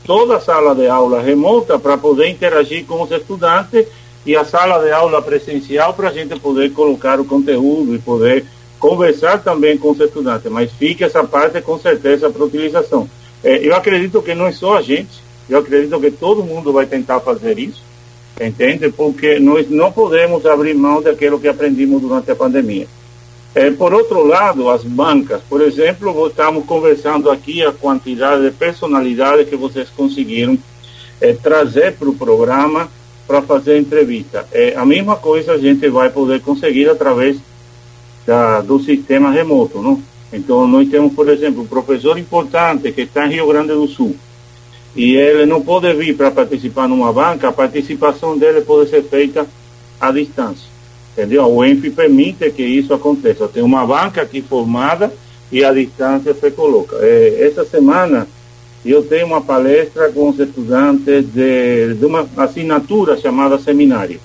toda a sala de aula remota para poder interagir com os estudantes e a sala de aula presencial para a gente poder colocar o conteúdo e poder conversar também com os estudantes, mas fica essa parte com certeza para utilização. É, eu acredito que não é só a gente, eu acredito que todo mundo vai tentar fazer isso, entende? Porque nós não podemos abrir mão daquilo que aprendimos durante a pandemia. É, por outro lado, as bancas, por exemplo, estamos conversando aqui a quantidade de personalidades que vocês conseguiram é, trazer para o programa para fazer entrevista. É, a mesma coisa a gente vai poder conseguir através da, do sistema remoto, não? Então, nós temos, por exemplo, um professor importante que está em Rio Grande do Sul e ele não pode vir para participar numa banca, a participação dele pode ser feita à distância. Entendeu? O ENF permite que isso aconteça. Tem uma banca aqui formada e à distância se coloca. É, essa semana eu tenho uma palestra com os estudantes de, de uma assinatura chamada seminário.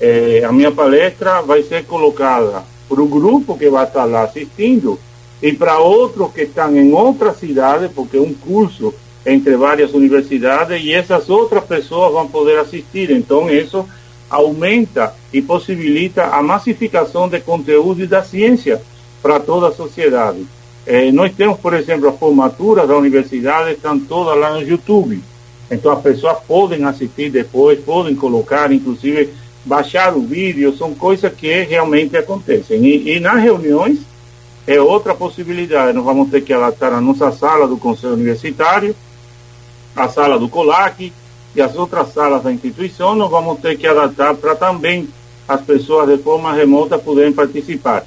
É, a minha palestra vai ser colocada para o grupo que vai estar lá assistindo e para outros que estão em outra cidade, porque é um curso entre várias universidades e essas outras pessoas vão poder assistir. Então, isso aumenta e possibilita a massificação de conteúdo da ciência para toda a sociedade. Eh, nós temos, por exemplo, a formatura da universidade, estão todas lá no YouTube. Então, as pessoas podem assistir depois, podem colocar, inclusive, baixar o vídeo, são coisas que realmente acontecem. E, e nas reuniões, é outra possibilidade. Nós vamos ter que adaptar a nossa sala do Conselho Universitário, a sala do COLAC e as outras salas da instituição, nós vamos ter que adaptar para também as pessoas de forma remota poderem participar.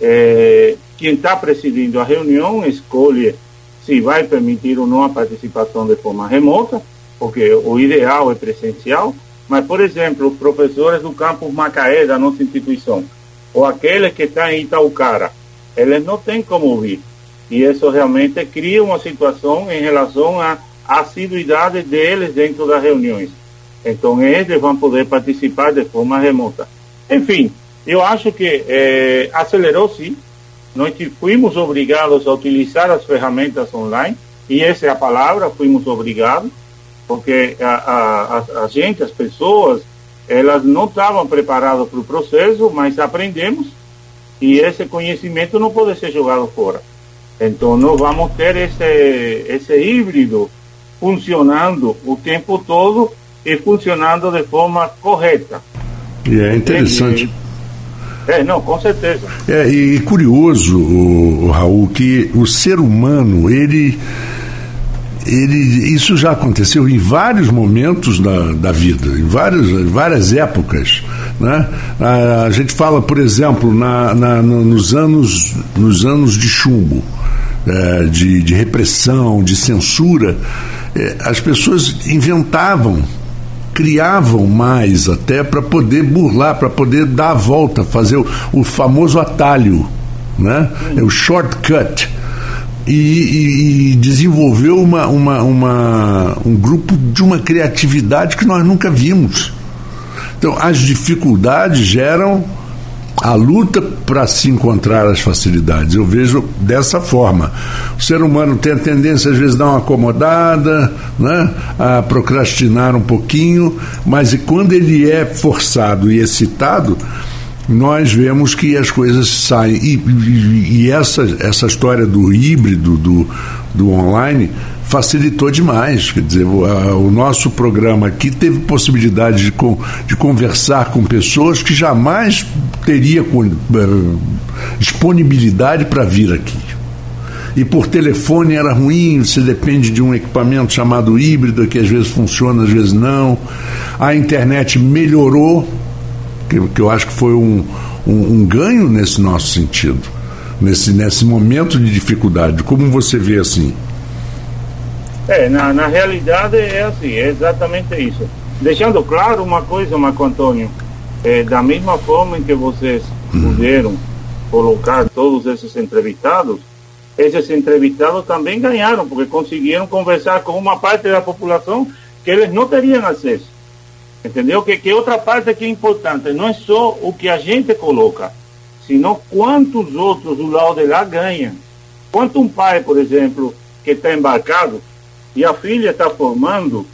É, quem está presidindo a reunião escolhe se vai permitir ou não a participação de forma remota, porque o ideal é presencial, mas, por exemplo, os professores do campus Macaé da nossa instituição, ou aqueles que estão em Itaucara, eles não têm como vir. E isso realmente cria uma situação em relação a assiduidade deles dentro das reuniões. Então, eles vão poder participar de forma remota. Enfim, eu acho que é, acelerou sim. Nós fomos obrigados a utilizar as ferramentas online, e essa é a palavra, fomos obrigados, porque a, a, a, gente, as pessoas, elas não estavam preparadas para o processo, mas aprendemos, e esse conhecimento não pode ser jogado fora. Então, nós vamos ter esse, esse híbrido funcionando o tempo todo e funcionando de forma correta. E é interessante. É, não, com certeza. É, e curioso, o, o Raul, que o ser humano, ele ele, isso já aconteceu em vários momentos da, da vida, em várias, várias épocas. Né? A, a gente fala, por exemplo, na, na, nos, anos, nos anos de chumbo, é, de, de repressão, de censura, é, as pessoas inventavam, criavam mais até para poder burlar, para poder dar a volta, fazer o, o famoso atalho, né? É o shortcut. E, e, e, desenvolveu uma, uma, uma, um grupo de uma criatividade que nós nunca vimos. Então, as dificuldades geram a luta para se encontrar as facilidades. Eu vejo dessa forma. O ser humano tem a tendência, às vezes, a dar uma acomodada, né? a procrastinar um pouquinho, mas quando ele é forçado e excitado, nós vemos que as coisas saem. E, e, e essa, essa história do híbrido, do, do online, facilitou demais. Quer dizer, o, nosso programa aqui teve possibilidade de, de conversar com pessoas que jamais teria uh, disponibilidade para vir aqui. E por telefone era ruim, você depende de um equipamento chamado híbrido, que às vezes funciona, às vezes não. A internet melhorou, que, que eu acho que foi um, um, um ganho nesse nosso sentido nesse, nesse momento de dificuldade. Como você vê assim? É, na, na realidade é assim, é exatamente isso. Deixando claro uma coisa, Marco Antônio, é, da mesma forma em que vocês hum. puderam colocar todos esses entrevistados, esses entrevistados também ganharam, porque conseguiram conversar com uma parte da população que eles não teriam acesso. Entendeu? Que, que outra parte que é importante, não é só o que a gente coloca, senão quantos outros do lado de lá ganham. Quanto um pai, por exemplo, que está embarcado e a filha está formando,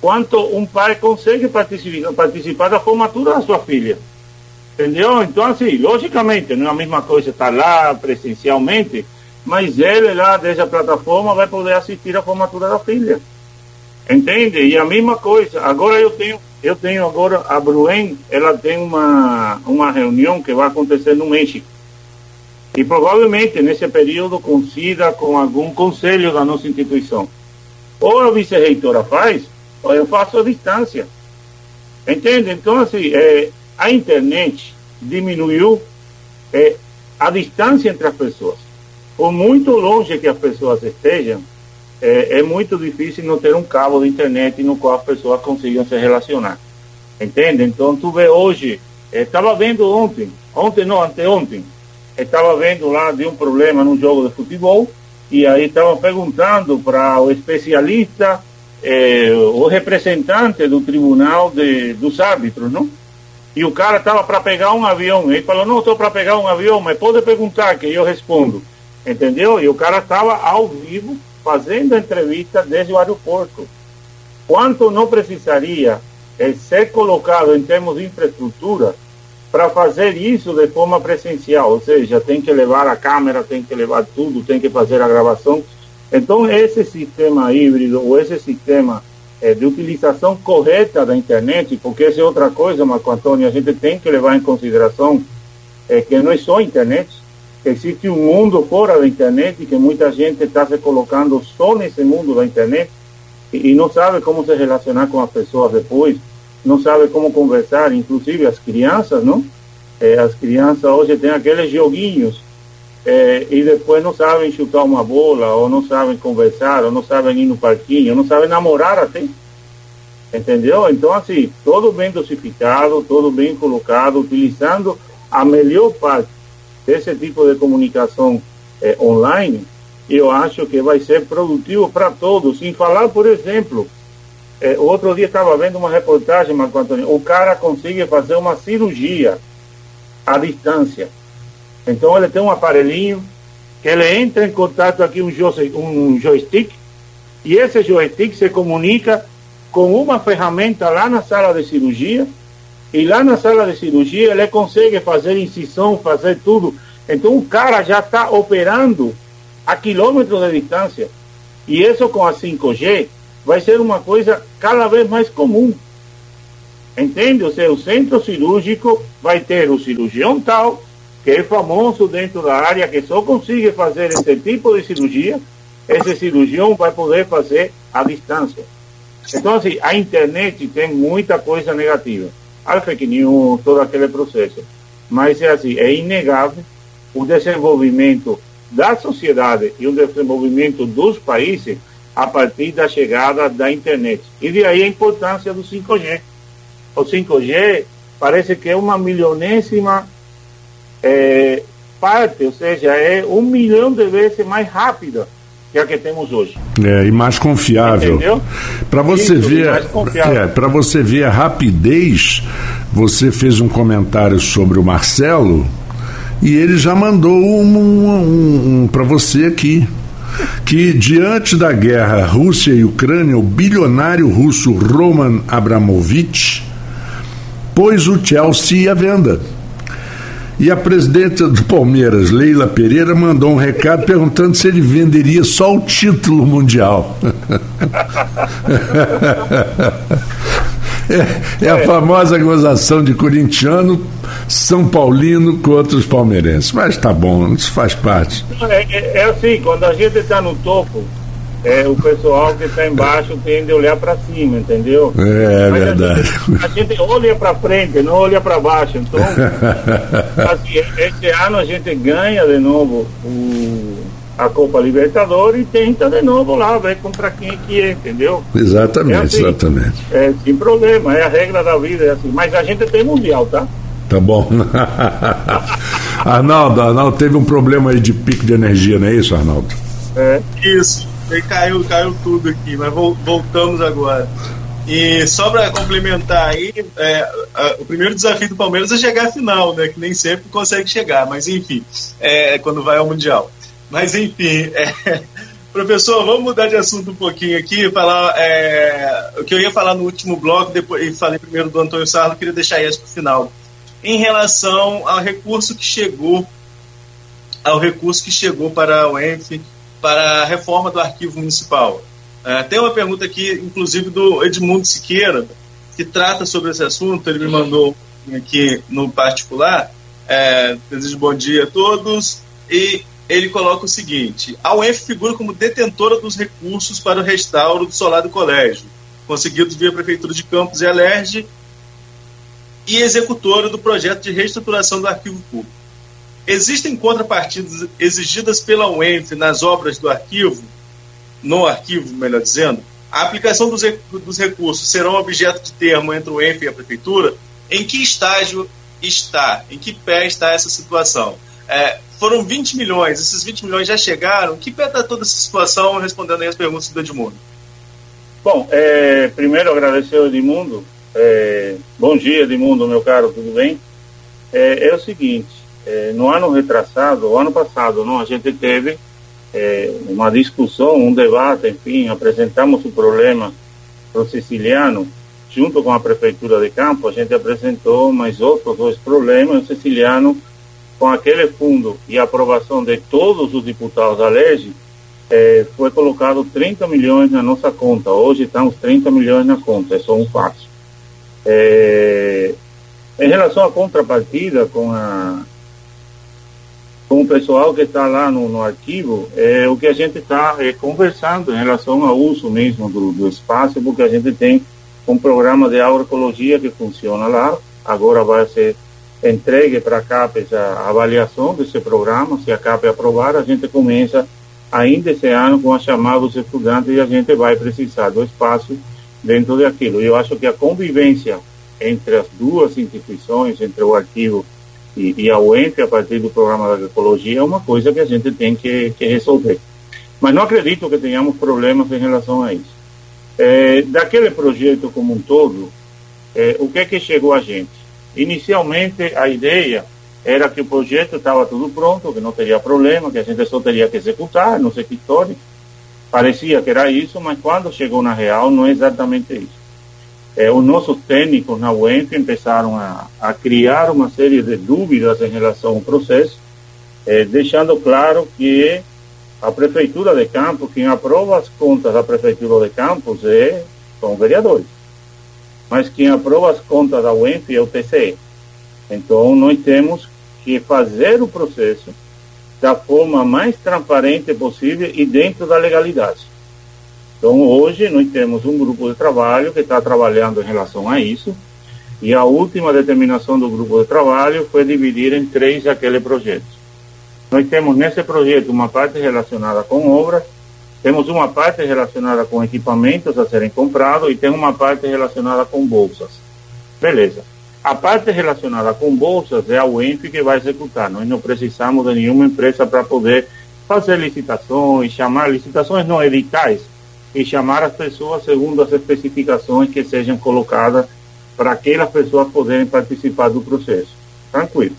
quanto um pai consegue participar, participar da formatura da sua filha. Entendeu? Então, assim, logicamente, não é a mesma coisa estar lá presencialmente, mas ele lá desde a plataforma vai poder assistir a formatura da filha. Entende? E a mesma coisa. Agora eu tenho, eu tenho agora a Bruen, ela tem uma, uma reunião que vai acontecer no México. E provavelmente nesse período coincida com algum conselho da nossa instituição. Ou a vice-reitora faz, ou eu faço a distância. Entende? Então, assim, é, a internet diminuiu é, a distância entre as pessoas. Por muito longe que as pessoas estejam, é, é, muito difícil não ter um cabo de internet no qual as pessoas consigam se relacionar. Entende? Então, tu vê hoje, estava é, vendo ontem, ontem não, anteontem, estava vendo lá de um problema no jogo de futebol, e aí estava perguntando para o especialista, é, o representante do tribunal de, dos árbitros, não? E o cara estava para pegar um avião. Ele falou: Não, estou para pegar um avião, mas pode perguntar que eu respondo. Entendeu? E o cara estava ao vivo fazendo entrevista desde o aeroporto. Quanto não precisaria é, ser colocado em termos de infraestrutura para fazer isso de forma presencial? Ou seja, tem que levar a câmera, tem que levar tudo, tem que fazer a gravação. Então, esse sistema híbrido ou esse sistema é, de utilização correta da internet, porque essa é outra coisa, Marco Antônio, a gente tem que levar em consideração é, que não é só a internet, existe um mundo fora da internet que muita gente está se colocando só nesse mundo da internet e, e, não sabe como se relacionar com as pessoas depois, não sabe como conversar, inclusive as crianças, não? É, as crianças hoje têm aqueles joguinhos é, e depois não sabem chutar uma bola, ou não sabem conversar, ou não sabem ir no parquinho, ou não sabem namorar até. Entendeu? Então, assim, todo bem dosificado, todo bem colocado, utilizando a melhor parte desse tipo de comunicação é, online, eu acho que vai ser produtivo para todos. Sem falar, por exemplo, é, outro dia estava vendo uma reportagem, Marco Antônio, o cara consegue fazer uma cirurgia à distância então ele tem um aparelhinho que ele entra em contato aqui um, um joystick e esse joystick se comunica com uma ferramenta lá na sala de cirurgia e lá na sala de cirurgia ele consegue fazer incisão, fazer tudo. Então o cara já está operando a quilômetros de distância. E isso com a 5G vai ser uma coisa cada vez mais comum. Entende? Ou seja, o centro cirúrgico vai ter o cirurgião tal, que é famoso dentro da área, que só consegue fazer esse tipo de cirurgia, esse cirurgião vai poder fazer à distância. Então, assim, a internet tem muita coisa negativa. A fake news, todo aquele processo. Mas, é assim, é inegável o desenvolvimento da sociedade e o desenvolvimento dos países a partir da chegada da internet. E de aí a importância do 5G. O 5G parece que é uma milionésima é, parte, ou seja, é um milhão de vezes mais rápida que a que temos hoje. É, e mais confiável. Para você Isso, ver, é, para você ver a rapidez, você fez um comentário sobre o Marcelo e ele já mandou um, um, um para você aqui que diante da guerra Rússia e Ucrânia, o bilionário russo Roman Abramovich pôs o Chelsea à venda. E a presidenta do Palmeiras, Leila Pereira, mandou um recado perguntando se ele venderia só o título mundial. é, é, a famosa gozação de corintiano, São Paulino contra os palmeirenses. Mas tá bom, isso faz parte. É, é, é assim, quando a gente está no topo, é, o pessoal que está embaixo tende a olhar para cima, entendeu? É, é verdade. A gente, a gente olha para frente, não olha para baixo. Então, assim, esse ano a gente ganha de novo o, a Copa Libertadores e tenta de novo lá ver contra quem que é, entendeu? Exatamente, é assim, exatamente. É, sem problema, é a regra da vida, é assim. Mas a gente tem mundial, tá? Tá bom. Arnaldo, Arnaldo teve um problema aí de pico de energia, não é isso, Arnaldo? É. Isso. Aí caiu, caiu tudo aqui, mas voltamos agora. E só para complementar aí, é, a, o primeiro desafio do Palmeiras é chegar à final, né? Que nem sempre consegue chegar, mas enfim, é, quando vai ao Mundial. Mas enfim, é, professor, vamos mudar de assunto um pouquinho aqui, falar é, o que eu ia falar no último bloco, depois e falei primeiro do Antônio Sarlo, queria deixar isso para o final. Em relação ao recurso que chegou, ao recurso que chegou para o ENF para a reforma do arquivo municipal. É, tem uma pergunta aqui, inclusive, do Edmundo Siqueira, que trata sobre esse assunto. Ele me mandou aqui no particular. É, desejo bom dia a todos. E ele coloca o seguinte: a UENF figura como detentora dos recursos para o restauro do solar do colégio, conseguidos via Prefeitura de Campos e Alerge, e executora do projeto de reestruturação do arquivo público. Existem contrapartidas exigidas pela UENF nas obras do arquivo, no arquivo, melhor dizendo, a aplicação dos, dos recursos será um objeto de termo entre o UENF e a Prefeitura? Em que estágio está? Em que pé está essa situação? É, foram 20 milhões, esses 20 milhões já chegaram? Que pé está toda essa situação? Respondendo aí as perguntas do Edmundo. Bom, é, primeiro agradecer ao Edmundo. É, bom dia, Edmundo, meu caro, tudo bem? É, é o seguinte, é, no ano retrasado, o ano passado, não, a gente teve é, uma discussão, um debate, enfim, apresentamos o problema para o siciliano, junto com a prefeitura de Campo, a gente apresentou mais outros dois problemas, o siciliano, com aquele fundo e aprovação de todos os deputados da lei, é, foi colocado 30 milhões na nossa conta. Hoje estamos 30 milhões na conta, é só um fato. É, em relação à contrapartida com a com o pessoal que está lá no, no, arquivo, é o que a gente está é, conversando em relação ao uso mesmo do, do espaço, porque a gente tem um programa de agroecologia que funciona lá, agora vai ser entregue para a CAPES a avaliação desse programa, se a CAPES aprovar, a gente começa ainda esse ano com a chamada dos estudantes e a gente vai precisar do espaço dentro daquilo. Eu acho que a convivência entre as duas instituições, entre o arquivo e, e a a partir do programa da agroecologia, é uma coisa que a gente tem que, que resolver. Mas não acredito que tenhamos problemas em relação a isso. É, daquele projeto como um todo, é, o que é que chegou a gente? Inicialmente, a ideia era que o projeto estava tudo pronto, que não teria problema, que a gente só teria que executar, que história. Parecia que era isso, mas quando chegou na real, não é exatamente isso é, os nossos técnicos na UENF começaram a, a, criar uma série de dúvidas em relação ao processo, é, deixando claro que a Prefeitura de Campos, quem aprova as contas da Prefeitura de Campos é, são vereadores, mas quem aprova as contas da UENF é o TCE. Então, nós temos que fazer o processo da forma mais transparente possível e dentro da legalidade. Então, hoje, nós temos um grupo de trabalho que está trabalhando em relação a isso, e a última determinação do grupo de trabalho foi dividir em três aquele projeto. Nós temos nesse projeto uma parte relacionada com obras, temos uma parte relacionada com equipamentos a serem comprados e tem uma parte relacionada com bolsas. Beleza. A parte relacionada com bolsas é a UENF que vai executar. Nós não precisamos de nenhuma empresa para poder fazer licitações, chamar licitações não editais, e chamar as pessoas segundo as especificações que sejam colocadas para aquelas pessoas poderem participar do processo. Tranquilo.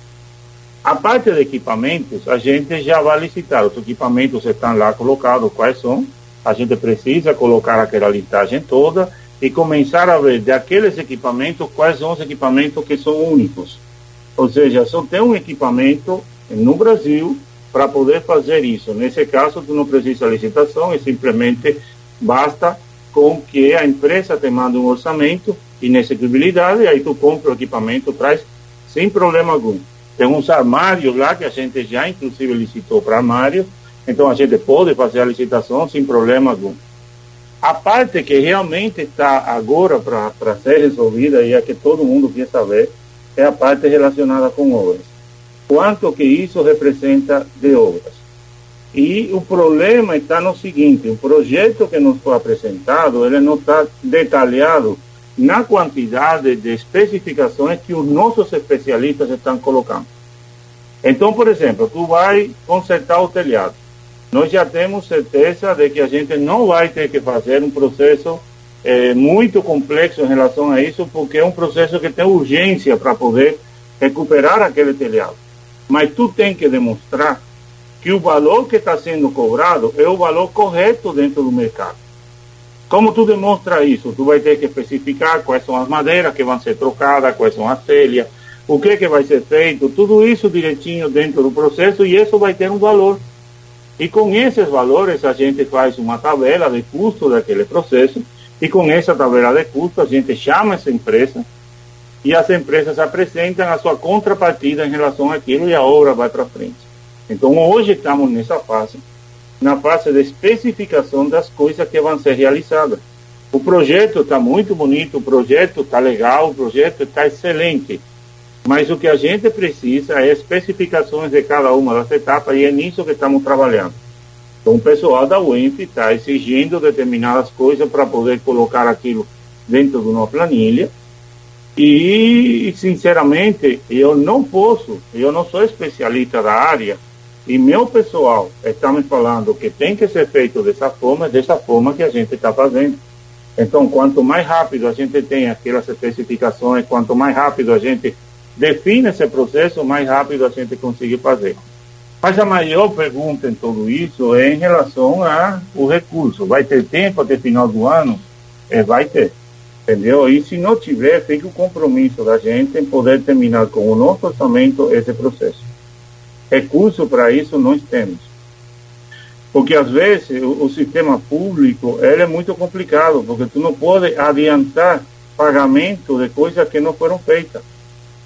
A parte de equipamentos, a gente já vai licitar. Os equipamentos estão lá colocados, quais são. A gente precisa colocar aquela listagem toda e começar a ver daqueles equipamentos quais são os equipamentos que são únicos. Ou seja, só tem um equipamento no Brasil para poder fazer isso. Nesse caso, tu não precisa licitação, é simplesmente Basta com que a empresa te mande um orçamento e inexequibilidade, aí tu compra o equipamento, traz sem problema algum. Tem uns armários lá que a gente já inclusive licitou para armário Então a gente pode fazer a licitação sem problema algum. A parte que realmente está agora para ser resolvida e a que todo mundo quer saber é a parte relacionada com obras. Quanto que isso representa de obras? E o problema está no seguinte: o projeto que nos foi apresentado, ele não está detalhado na quantidade de especificações que os nossos especialistas estão colocando. Então, por exemplo, tu vai consertar o telhado. Nós já temos certeza de que a gente não vai ter que fazer um processo é, muito complexo em relação a isso, porque é um processo que tem urgência para poder recuperar aquele telhado. Mas tu tem que demonstrar que o valor que está sendo cobrado é o valor correto dentro do mercado. Como tu demonstra isso? Tu vai ter que especificar quais são as madeiras que vão ser trocadas, quais são as telhas, o que, que vai ser feito, tudo isso direitinho dentro do processo e isso vai ter um valor. E com esses valores a gente faz uma tabela de custo daquele processo e com essa tabela de custo a gente chama essa empresa e as empresas apresentam a sua contrapartida em relação àquilo e a obra vai para frente. Então hoje estamos nessa fase, na fase de especificação das coisas que vão ser realizadas. O projeto está muito bonito, o projeto está legal, o projeto está excelente mas o que a gente precisa é especificações de cada uma das etapas e é nisso que estamos trabalhando. Então, o pessoal da UENF está exigindo determinadas coisas para poder colocar aquilo dentro de uma planilha. E, sinceramente, eu não posso, eu não sou especialista da área, e meu pessoal está me falando que tem que ser feito dessa forma, dessa forma que a gente está fazendo. Então, quanto mais rápido a gente tem aquelas especificações, quanto mais rápido a gente define esse processo, mais rápido a gente consegue fazer. Mas a maior pergunta em tudo isso é em relação ao recurso. Vai ter tempo até final do ano? É, vai ter. Entendeu? E se não tiver, fica o compromisso da gente em poder terminar com o nosso orçamento esse processo. Recurso para isso nós temos. Porque às vezes o, o sistema público ele é muito complicado, porque tu não pode adiantar pagamento de coisas que não foram feitas.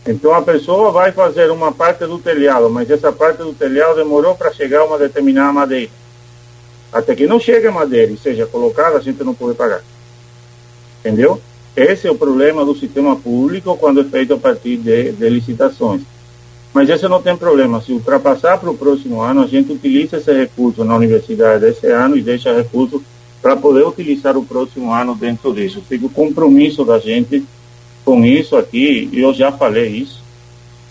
Então a pessoa vai fazer uma parte do telhado, mas essa parte do telhado demorou para chegar uma determinada madeira. Até que não chegue a madeira e seja colocada, a gente não pode pagar. Entendeu? Esse é o problema do sistema público quando é feito a partir de, de licitações. Mas esse não tem problema. Se ultrapassar para o próximo ano, a gente utiliza esse recurso na universidade desse ano e deixa recurso para poder utilizar o próximo ano dentro disso. Fica o compromisso da gente com isso aqui, eu já falei isso,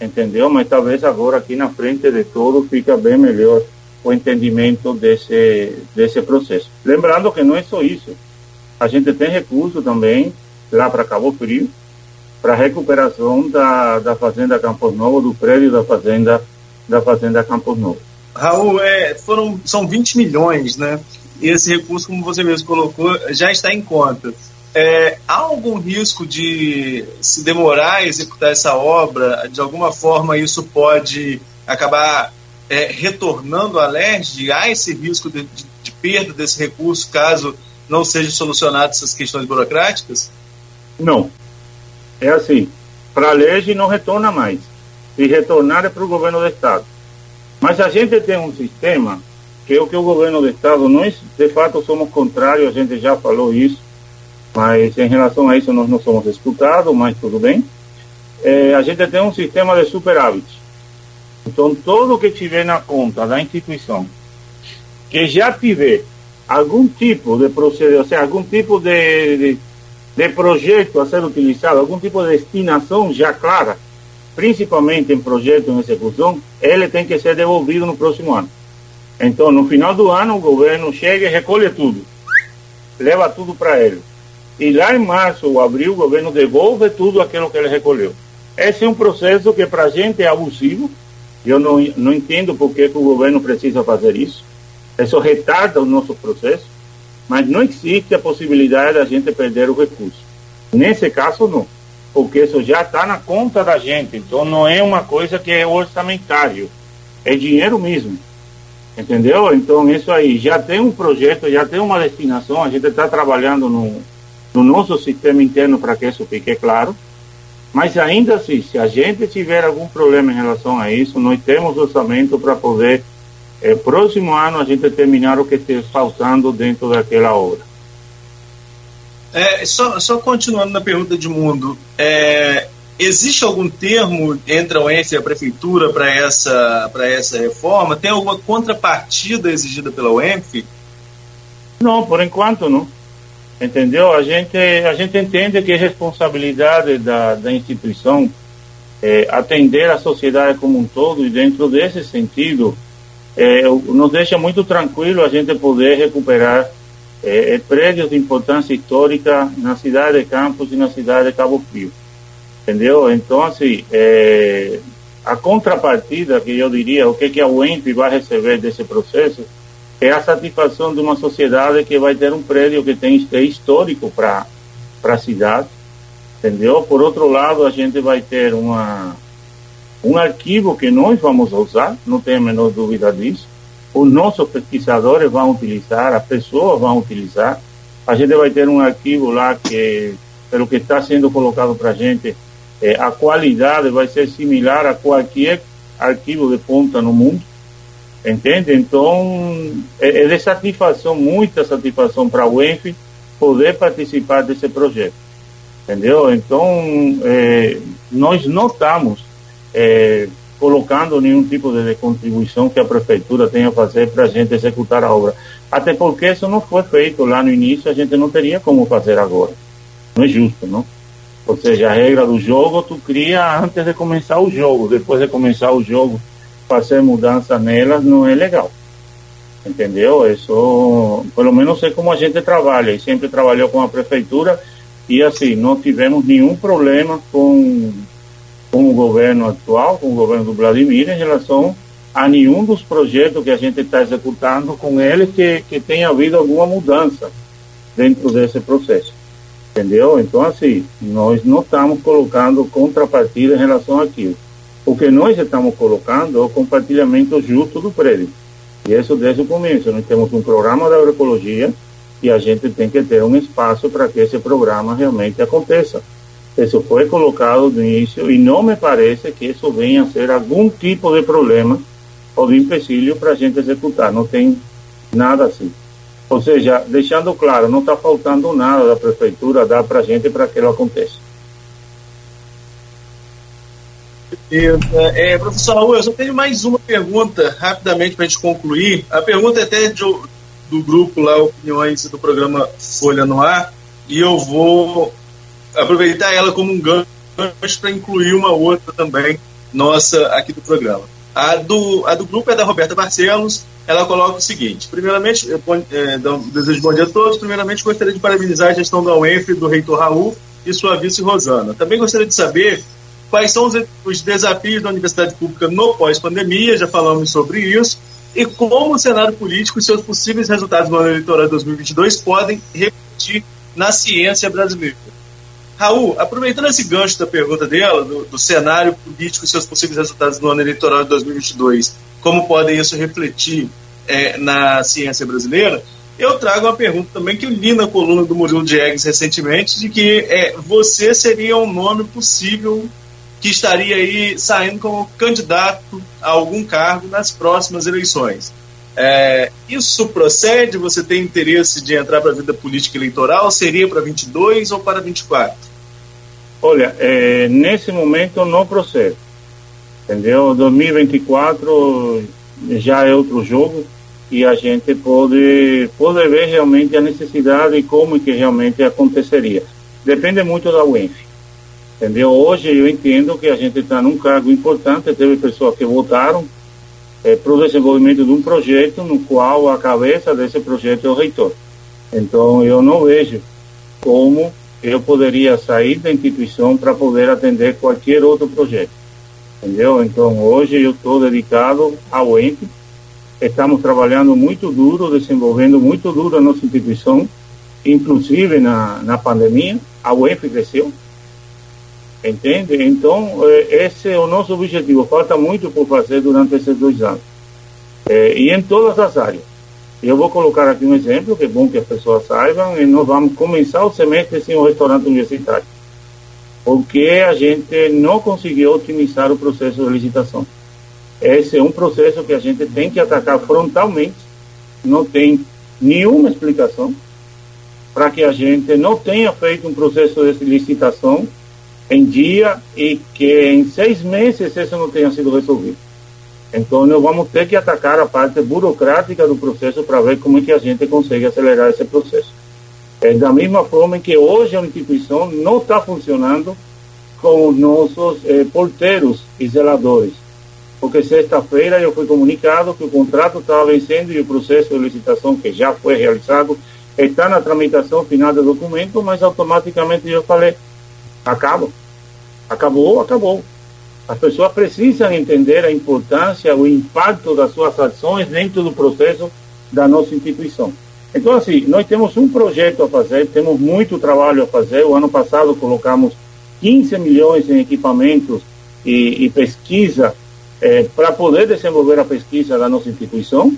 entendeu? Mas talvez agora aqui na frente de tudo fica bem melhor o entendimento desse, desse processo. Lembrando que não é só isso. A gente tem recurso também lá para Cabo Frio, para recuperação da, da Fazenda Campos Novo, do prédio da Fazenda, da Fazenda Campos Novo. Raul, é, foram, são 20 milhões, né? E esse recurso, como você mesmo colocou, já está em conta. É, há algum risco de se demorar a executar essa obra? De alguma forma, isso pode acabar é, retornando à LERJ? Há esse risco de, de, de, perda desse recurso caso não sejam solucionadas essas questões burocráticas? Não. É assim: para a LERJ não retorna mais. Se retornar é para o governo do Estado. Mas a gente tem um sistema que é o que o governo do Estado, nós de fato somos contrários, a gente já falou isso mas em relação a isso nós não somos escutados, mas tudo bem. É, a gente tem um sistema de superávit. Então, todo que tiver na conta da instituição, que já tiver algum tipo de procedimento, ou seja, algum tipo de, de, de projeto a ser utilizado, algum tipo de destinação já clara, principalmente em projeto em execução, ele tem que ser devolvido no próximo ano. Então, no final do ano, o governo chega e recolhe tudo, leva tudo para ele e lá em março ou abril o governo devolve tudo aquilo que ele recolheu. Esse é um processo que para a gente é abusivo. Eu não, não entendo por que, que o governo precisa fazer isso. Isso retarda o nosso processo, mas não existe a possibilidade da gente perder o recurso. Nesse caso, não, porque isso já está na conta da gente. Então, não é uma coisa que é orçamentário, é dinheiro mesmo. Entendeu? Então, isso aí já tem um projeto, já tem uma destinação. A gente está trabalhando no, no nosso sistema interno para que isso fique claro. Mas ainda assim, se a gente tiver algum problema em relação a isso, nós temos orçamento para poder é, próximo ano a gente terminar o que está faltando dentro daquela obra. É, só, só continuando na pergunta de Mundo, é, existe algum termo entre a UENF e a Prefeitura para essa, essa reforma? Tem alguma contrapartida exigida pela UENF? Não, por enquanto não. Entendeu? A gente, a gente entende que é responsabilidade da, da instituição é, atender a sociedade como um todo e dentro desse sentido é, nos deixa muito tranquilo a gente poder recuperar é, prédios de importância histórica na cidade de Campos e na cidade de Cabo Frio. Entendeu? Então, assim, é, a contrapartida que eu diria, o que, que a UEMP vai receber desse processo, é a satisfação de uma sociedade que vai ter um prédio que tem é histórico para a cidade, entendeu? Por outro lado, a gente vai ter uma um arquivo que nós vamos usar, não tenho a menor dúvida disso. Os nossos pesquisadores vão utilizar, as pessoas vão utilizar. A gente vai ter um arquivo lá que, pelo que está sendo colocado para a gente, é, a qualidade vai ser similar a qualquer arquivo de ponta no mundo entende? Então, é, é de satisfação, muita satisfação para o ENF poder participar desse projeto, entendeu? Então, é, nós não estamos é, colocando nenhum tipo de contribuição que a prefeitura tenha a fazer para a gente executar a obra, até porque isso não foi feito lá no início, a gente não teria como fazer agora, não é justo, não? Ou seja, a regra do jogo tu cria antes de começar o jogo, depois de começar o jogo fazer mudança nelas não é legal. Entendeu? Isso, pelo menos é como a gente trabalha, e sempre trabalhou com a prefeitura, e assim, não tivemos nenhum problema com, com o governo atual, com o governo do Vladimir, em relação a nenhum dos projetos que a gente está executando com eles que, que tenha havido alguma mudança dentro desse processo. Entendeu? Então, assim, nós não estamos colocando contrapartida em relação àquilo. O que nós estamos colocando é o compartilhamento justo do prédio. E isso desde o começo. Nós temos um programa da agroecologia e a gente tem que ter um espaço para que esse programa realmente aconteça. Isso foi colocado no início e não me parece que isso venha a ser algum tipo de problema ou de empecilho para a gente executar. Não tem nada assim. Ou seja, deixando claro, não está faltando nada da prefeitura dar para a gente para que isso aconteça. É, professor Raul, eu só tenho mais uma pergunta, rapidamente, para a gente concluir. A pergunta é até de, do grupo lá, Opiniões do programa Folha no Ar, e eu vou aproveitar ela como um gancho para incluir uma outra também, nossa, aqui do programa. A do, a do grupo é da Roberta Barcelos, ela coloca o seguinte: primeiramente, eu, é, desejo bom dia a todos. Primeiramente, gostaria de parabenizar a gestão da UENF, do reitor Raul e sua vice Rosana. Também gostaria de saber quais são os, os desafios da universidade pública no pós-pandemia, já falamos sobre isso, e como o cenário político e seus possíveis resultados no ano eleitoral de 2022 podem refletir na ciência brasileira. Raul, aproveitando esse gancho da pergunta dela, do, do, cenário político e seus possíveis resultados no ano eleitoral de 2022, como podem isso refletir é, na ciência brasileira, eu trago uma pergunta também que eu li na coluna do Murilo Diegues recentemente, de que é, você seria um nome possível que estaria aí saindo como candidato a algum cargo nas próximas eleições. É, isso procede? Você tem interesse de entrar para a vida política eleitoral? Seria para 22 ou para 24? Olha, é, nesse momento não procede. Entendeu? 2024 já é outro jogo e a gente pode, pode ver realmente a necessidade e como que realmente aconteceria. Depende muito da UENF. Entendeu? Hoje eu entendo que a gente está num cargo importante, teve pessoas que votaram é, para o desenvolvimento de um projeto no qual a cabeça desse projeto é o reitor. Então eu não vejo como eu poderia sair da instituição para poder atender qualquer outro projeto. Entendeu? Então hoje eu estou dedicado ao ente, estamos trabalhando muito duro, desenvolvendo muito duro a nossa instituição, inclusive na, na pandemia, a UENF cresceu, Entende? Então, é, esse é o nosso objetivo. Falta muito por fazer durante esses dois anos. É, e em todas as áreas. Eu vou colocar aqui um exemplo, que é bom que as pessoas saibam, e nós vamos começar o semestre sem o restaurante universitário. Porque a gente não conseguiu otimizar o processo de licitação. esse é um processo que a gente tem que atacar frontalmente, não tem nenhuma explicação para que a gente não tenha feito um processo de licitação em dia e que em seis meses isso não tenha sido resolvido. Então, nós vamos ter que atacar a parte burocrática do processo para ver como é que a gente consegue acelerar esse processo. É da mesma forma que hoje a instituição não está funcionando com nossos eh, porteiros e zeladores. Porque sexta-feira eu fui comunicado que o contrato estava vencendo e o processo de licitação que já foi realizado está na tramitação final do documento, mas automaticamente eu falei, acaba. Acabou, acabou. As pessoas precisam entender a importância, o impacto das suas ações dentro do processo da nossa instituição. Então, assim, nós temos um projeto a fazer, temos muito trabalho a fazer. O ano passado colocamos 15 milhões em equipamentos e, e pesquisa eh, para poder desenvolver a pesquisa da nossa instituição.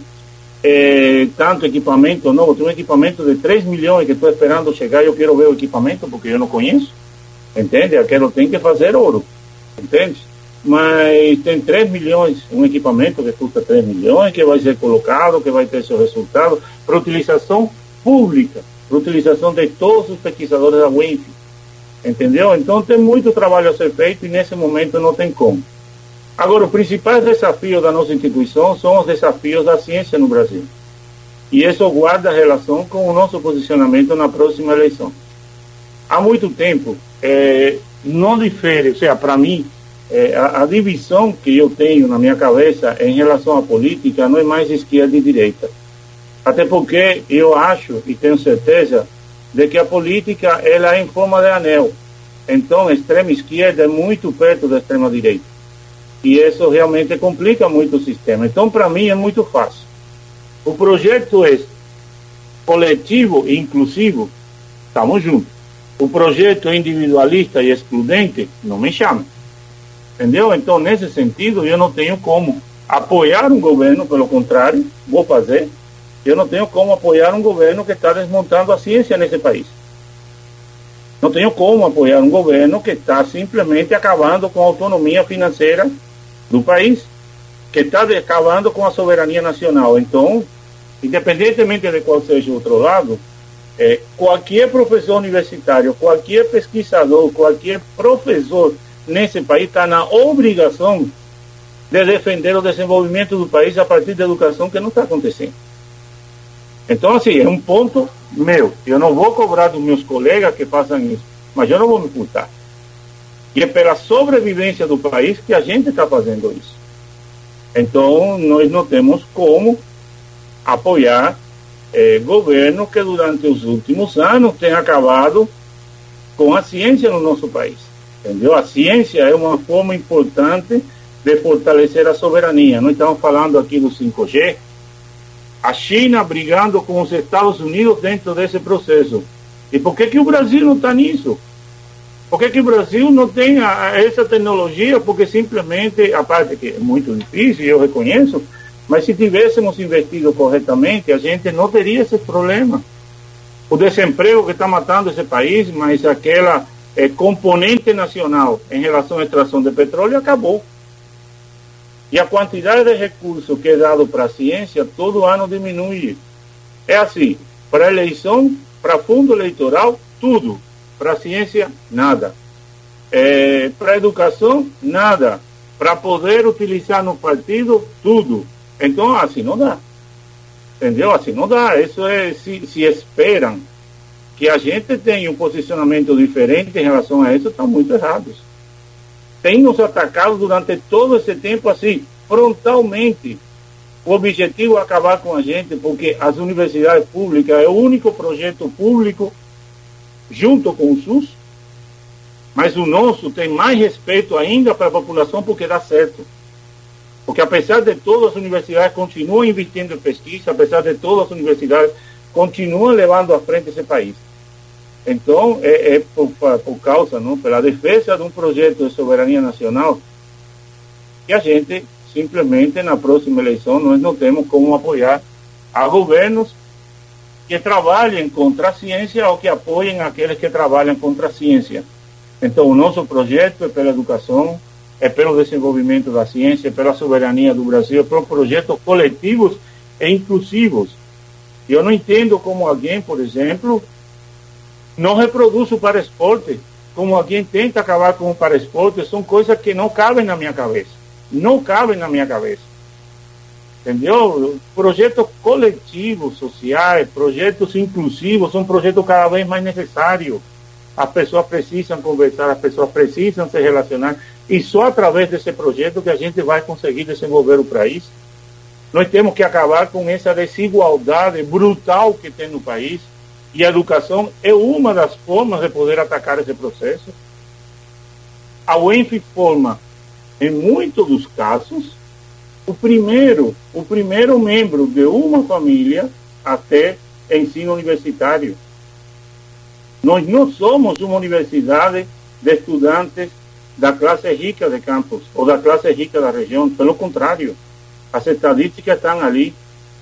Eh, tanto equipamento novo, tem um equipamento de 3 milhões que estou esperando chegar. Eu quero ver o equipamento porque eu não conheço, entende? Quero, tem que fazer ouro, entende? Mas tem 3 milhões, um equipamento que custa 3 milhões, que vai ser colocado, que vai ter seu resultado, para utilização pública, para utilização de todos os pesquisadores da UENF. Entendeu? Então tem muito trabalho a ser feito e nesse momento não tem como. Agora, os principais desafios da nossa instituição são os desafios da ciência no Brasil. E isso guarda relação com o nosso posicionamento na próxima eleição. Há muito tempo, é, não difere, ou seja, para mim, é, a, a, divisão que eu tenho na minha cabeça em relação à política não é mais esquerda e direita. Até porque eu acho e tenho certeza de que a política ela é em forma de anel. Então, a extrema esquerda é muito perto da extrema direita. E isso realmente complica muito o sistema. Então, para mim, é muito fácil. O projeto é coletivo e inclusivo, estamos juntos. O projeto individualista e excludente, não me chama. Entendeu? Então, nesse sentido, eu não tenho como apoiar um governo, pelo contrário, vou fazer. Eu não tenho como apoiar um governo que está desmontando a ciência nesse país. Não tenho como apoiar um governo que está simplesmente acabando com a autonomia financeira do país, que está acabando com a soberania nacional. Então, independentemente de qual seja o outro lado, é, qualquer professor universitário, qualquer pesquisador, qualquer professor nesse país está na obrigação de defender o desenvolvimento do país a partir da educação que não está acontecendo. Então, assim, é um ponto meu. Eu não vou cobrar dos meus colegas que façam isso, mas eu não vou me ocultar. E é pela sobrevivência do país que a gente está fazendo isso. Então, nós não temos como apoiar eh, governo que durante os últimos anos tem acabado com a ciência no nosso país. Entendeu? A ciência é uma forma importante de fortalecer a soberania. Nós estamos falando aqui do 5G. A China brigando com os Estados Unidos dentro desse processo. E por que, que o Brasil não está nisso? Por que, que o Brasil não tem a, a essa tecnologia? Porque simplesmente, a parte que é muito difícil, eu reconheço, mas se tivéssemos investido corretamente, a gente não teria esse problema. O desemprego que está matando esse país, mas aquela é, componente nacional em relação à extração de petróleo acabou. E a quantidade de recursos que é dado para a ciência todo ano diminui. É assim, para eleição, para fundo eleitoral, tudo. Para a ciência, nada. É, para a educação, nada. Para poder utilizar no partido, tudo. Então, assim não dá. Entendeu? Assim não dá. Isso é, se, se esperam que a gente tem um posicionamento diferente em relação a isso, estão muito errados. Tem nos atacado durante todo esse tempo assim, frontalmente. O objetivo é acabar com a gente, porque as universidades públicas é o único projeto público junto com o SUS, mas o nosso tem mais respeito ainda para a população porque dá certo. Porque apesar de todas as universidades continuam investindo em pesquisa, apesar de todas as universidades continuam levando à frente esse país. Então, é, é por, por, causa, não, pela defesa de um projeto de soberania nacional, que a gente, simplesmente, na próxima eleição, nós não temos como apoiar a governos que trabalhem contra a ciência ou que apoiem aqueles que trabalham contra a ciência. Então, o nosso projeto é pela educação, é pelo desenvolvimento da ciência, pela soberania do Brasil, por projetos coletivos e inclusivos. Eu não entendo como alguém, por exemplo, não reproduz o para esporte, como alguém tenta acabar com o para esporte, são coisas que não cabem na minha cabeça. Não cabem na minha cabeça. Entendeu? Projetos coletivos, sociais, projetos inclusivos, são projetos cada vez mais necessários. As pessoas precisam conversar, as pessoas precisam se relacionar. E só através desse projeto que a gente vai conseguir desenvolver o país. Nós temos que acabar com essa desigualdade brutal que tem no país. E a educação é uma das formas de poder atacar esse processo. A UENF forma, em muitos dos casos, o primeiro, o primeiro membro de uma família até ensino universitário. Nós não somos uma universidade de estudantes da classe rica de campus ou da classe rica da região, pelo contrário, as estatísticas estão ali.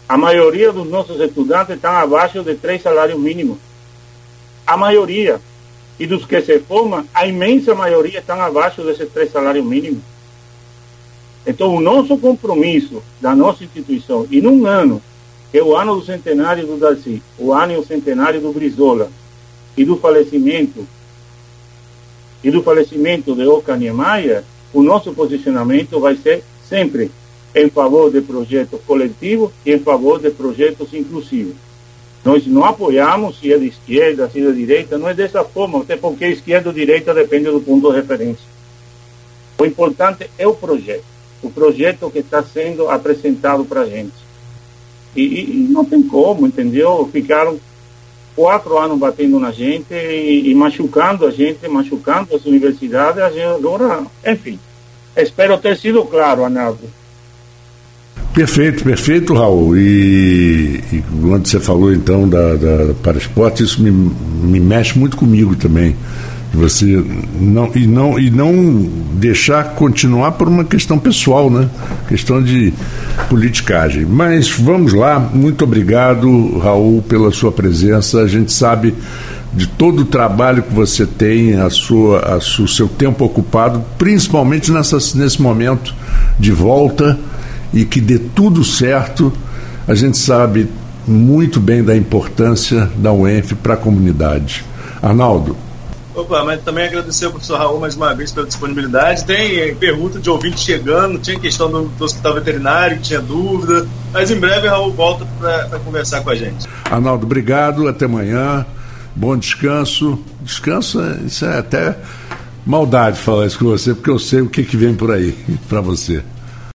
A maioria dos nossos estudantes estão abaixo de três salários mínimos. A maioria. E dos que se formam, a imensa maioria estão abaixo desses três salários mínimos. Então, o nosso compromisso da nossa instituição, e num ano, que é o ano do centenário do Darcy, o ano e o centenário do Brizola, e do falecimento e do falecimento de Oca Niemeyer, o nosso posicionamento vai ser sempre em favor de projetos coletivos e em favor de projetos inclusivos. Nós não apoiamos se é de esquerda, se é de direita, não é dessa forma, até porque esquerda ou direita depende do ponto de referência. O importante é o projeto, o projeto que está sendo apresentado para a gente. E, e, não tem como, entendeu? Ficaram quatro anos batendo na gente e, e machucando a gente, machucando as universidades, a gente agora, enfim. Espero ter sido claro, Arnaldo. Perfeito, perfeito, Raul. E, e quando você falou então da, da para esporte, isso me, me mexe muito comigo também. Você não e não e não deixar continuar por uma questão pessoal, né? Questão de politicagem. Mas vamos lá. Muito obrigado, Raul, pela sua presença. A gente sabe de todo o trabalho que você tem, a sua, a, o seu tempo ocupado, principalmente nessa, nesse momento de volta e que dê tudo certo. A gente sabe muito bem da importância da UENF para a comunidade. Arnaldo. Opa, mas também agradecer ao professor Raul mais uma vez pela disponibilidade. Tem pergunta de ouvinte chegando, tinha questão do, do hospital veterinário, tinha dúvida. Mas em breve Raul volta para conversar com a gente. Arnaldo, obrigado, até amanhã. Bom descanso. Descanso, isso é até maldade falar isso com você, porque eu sei o que, que vem por aí para você.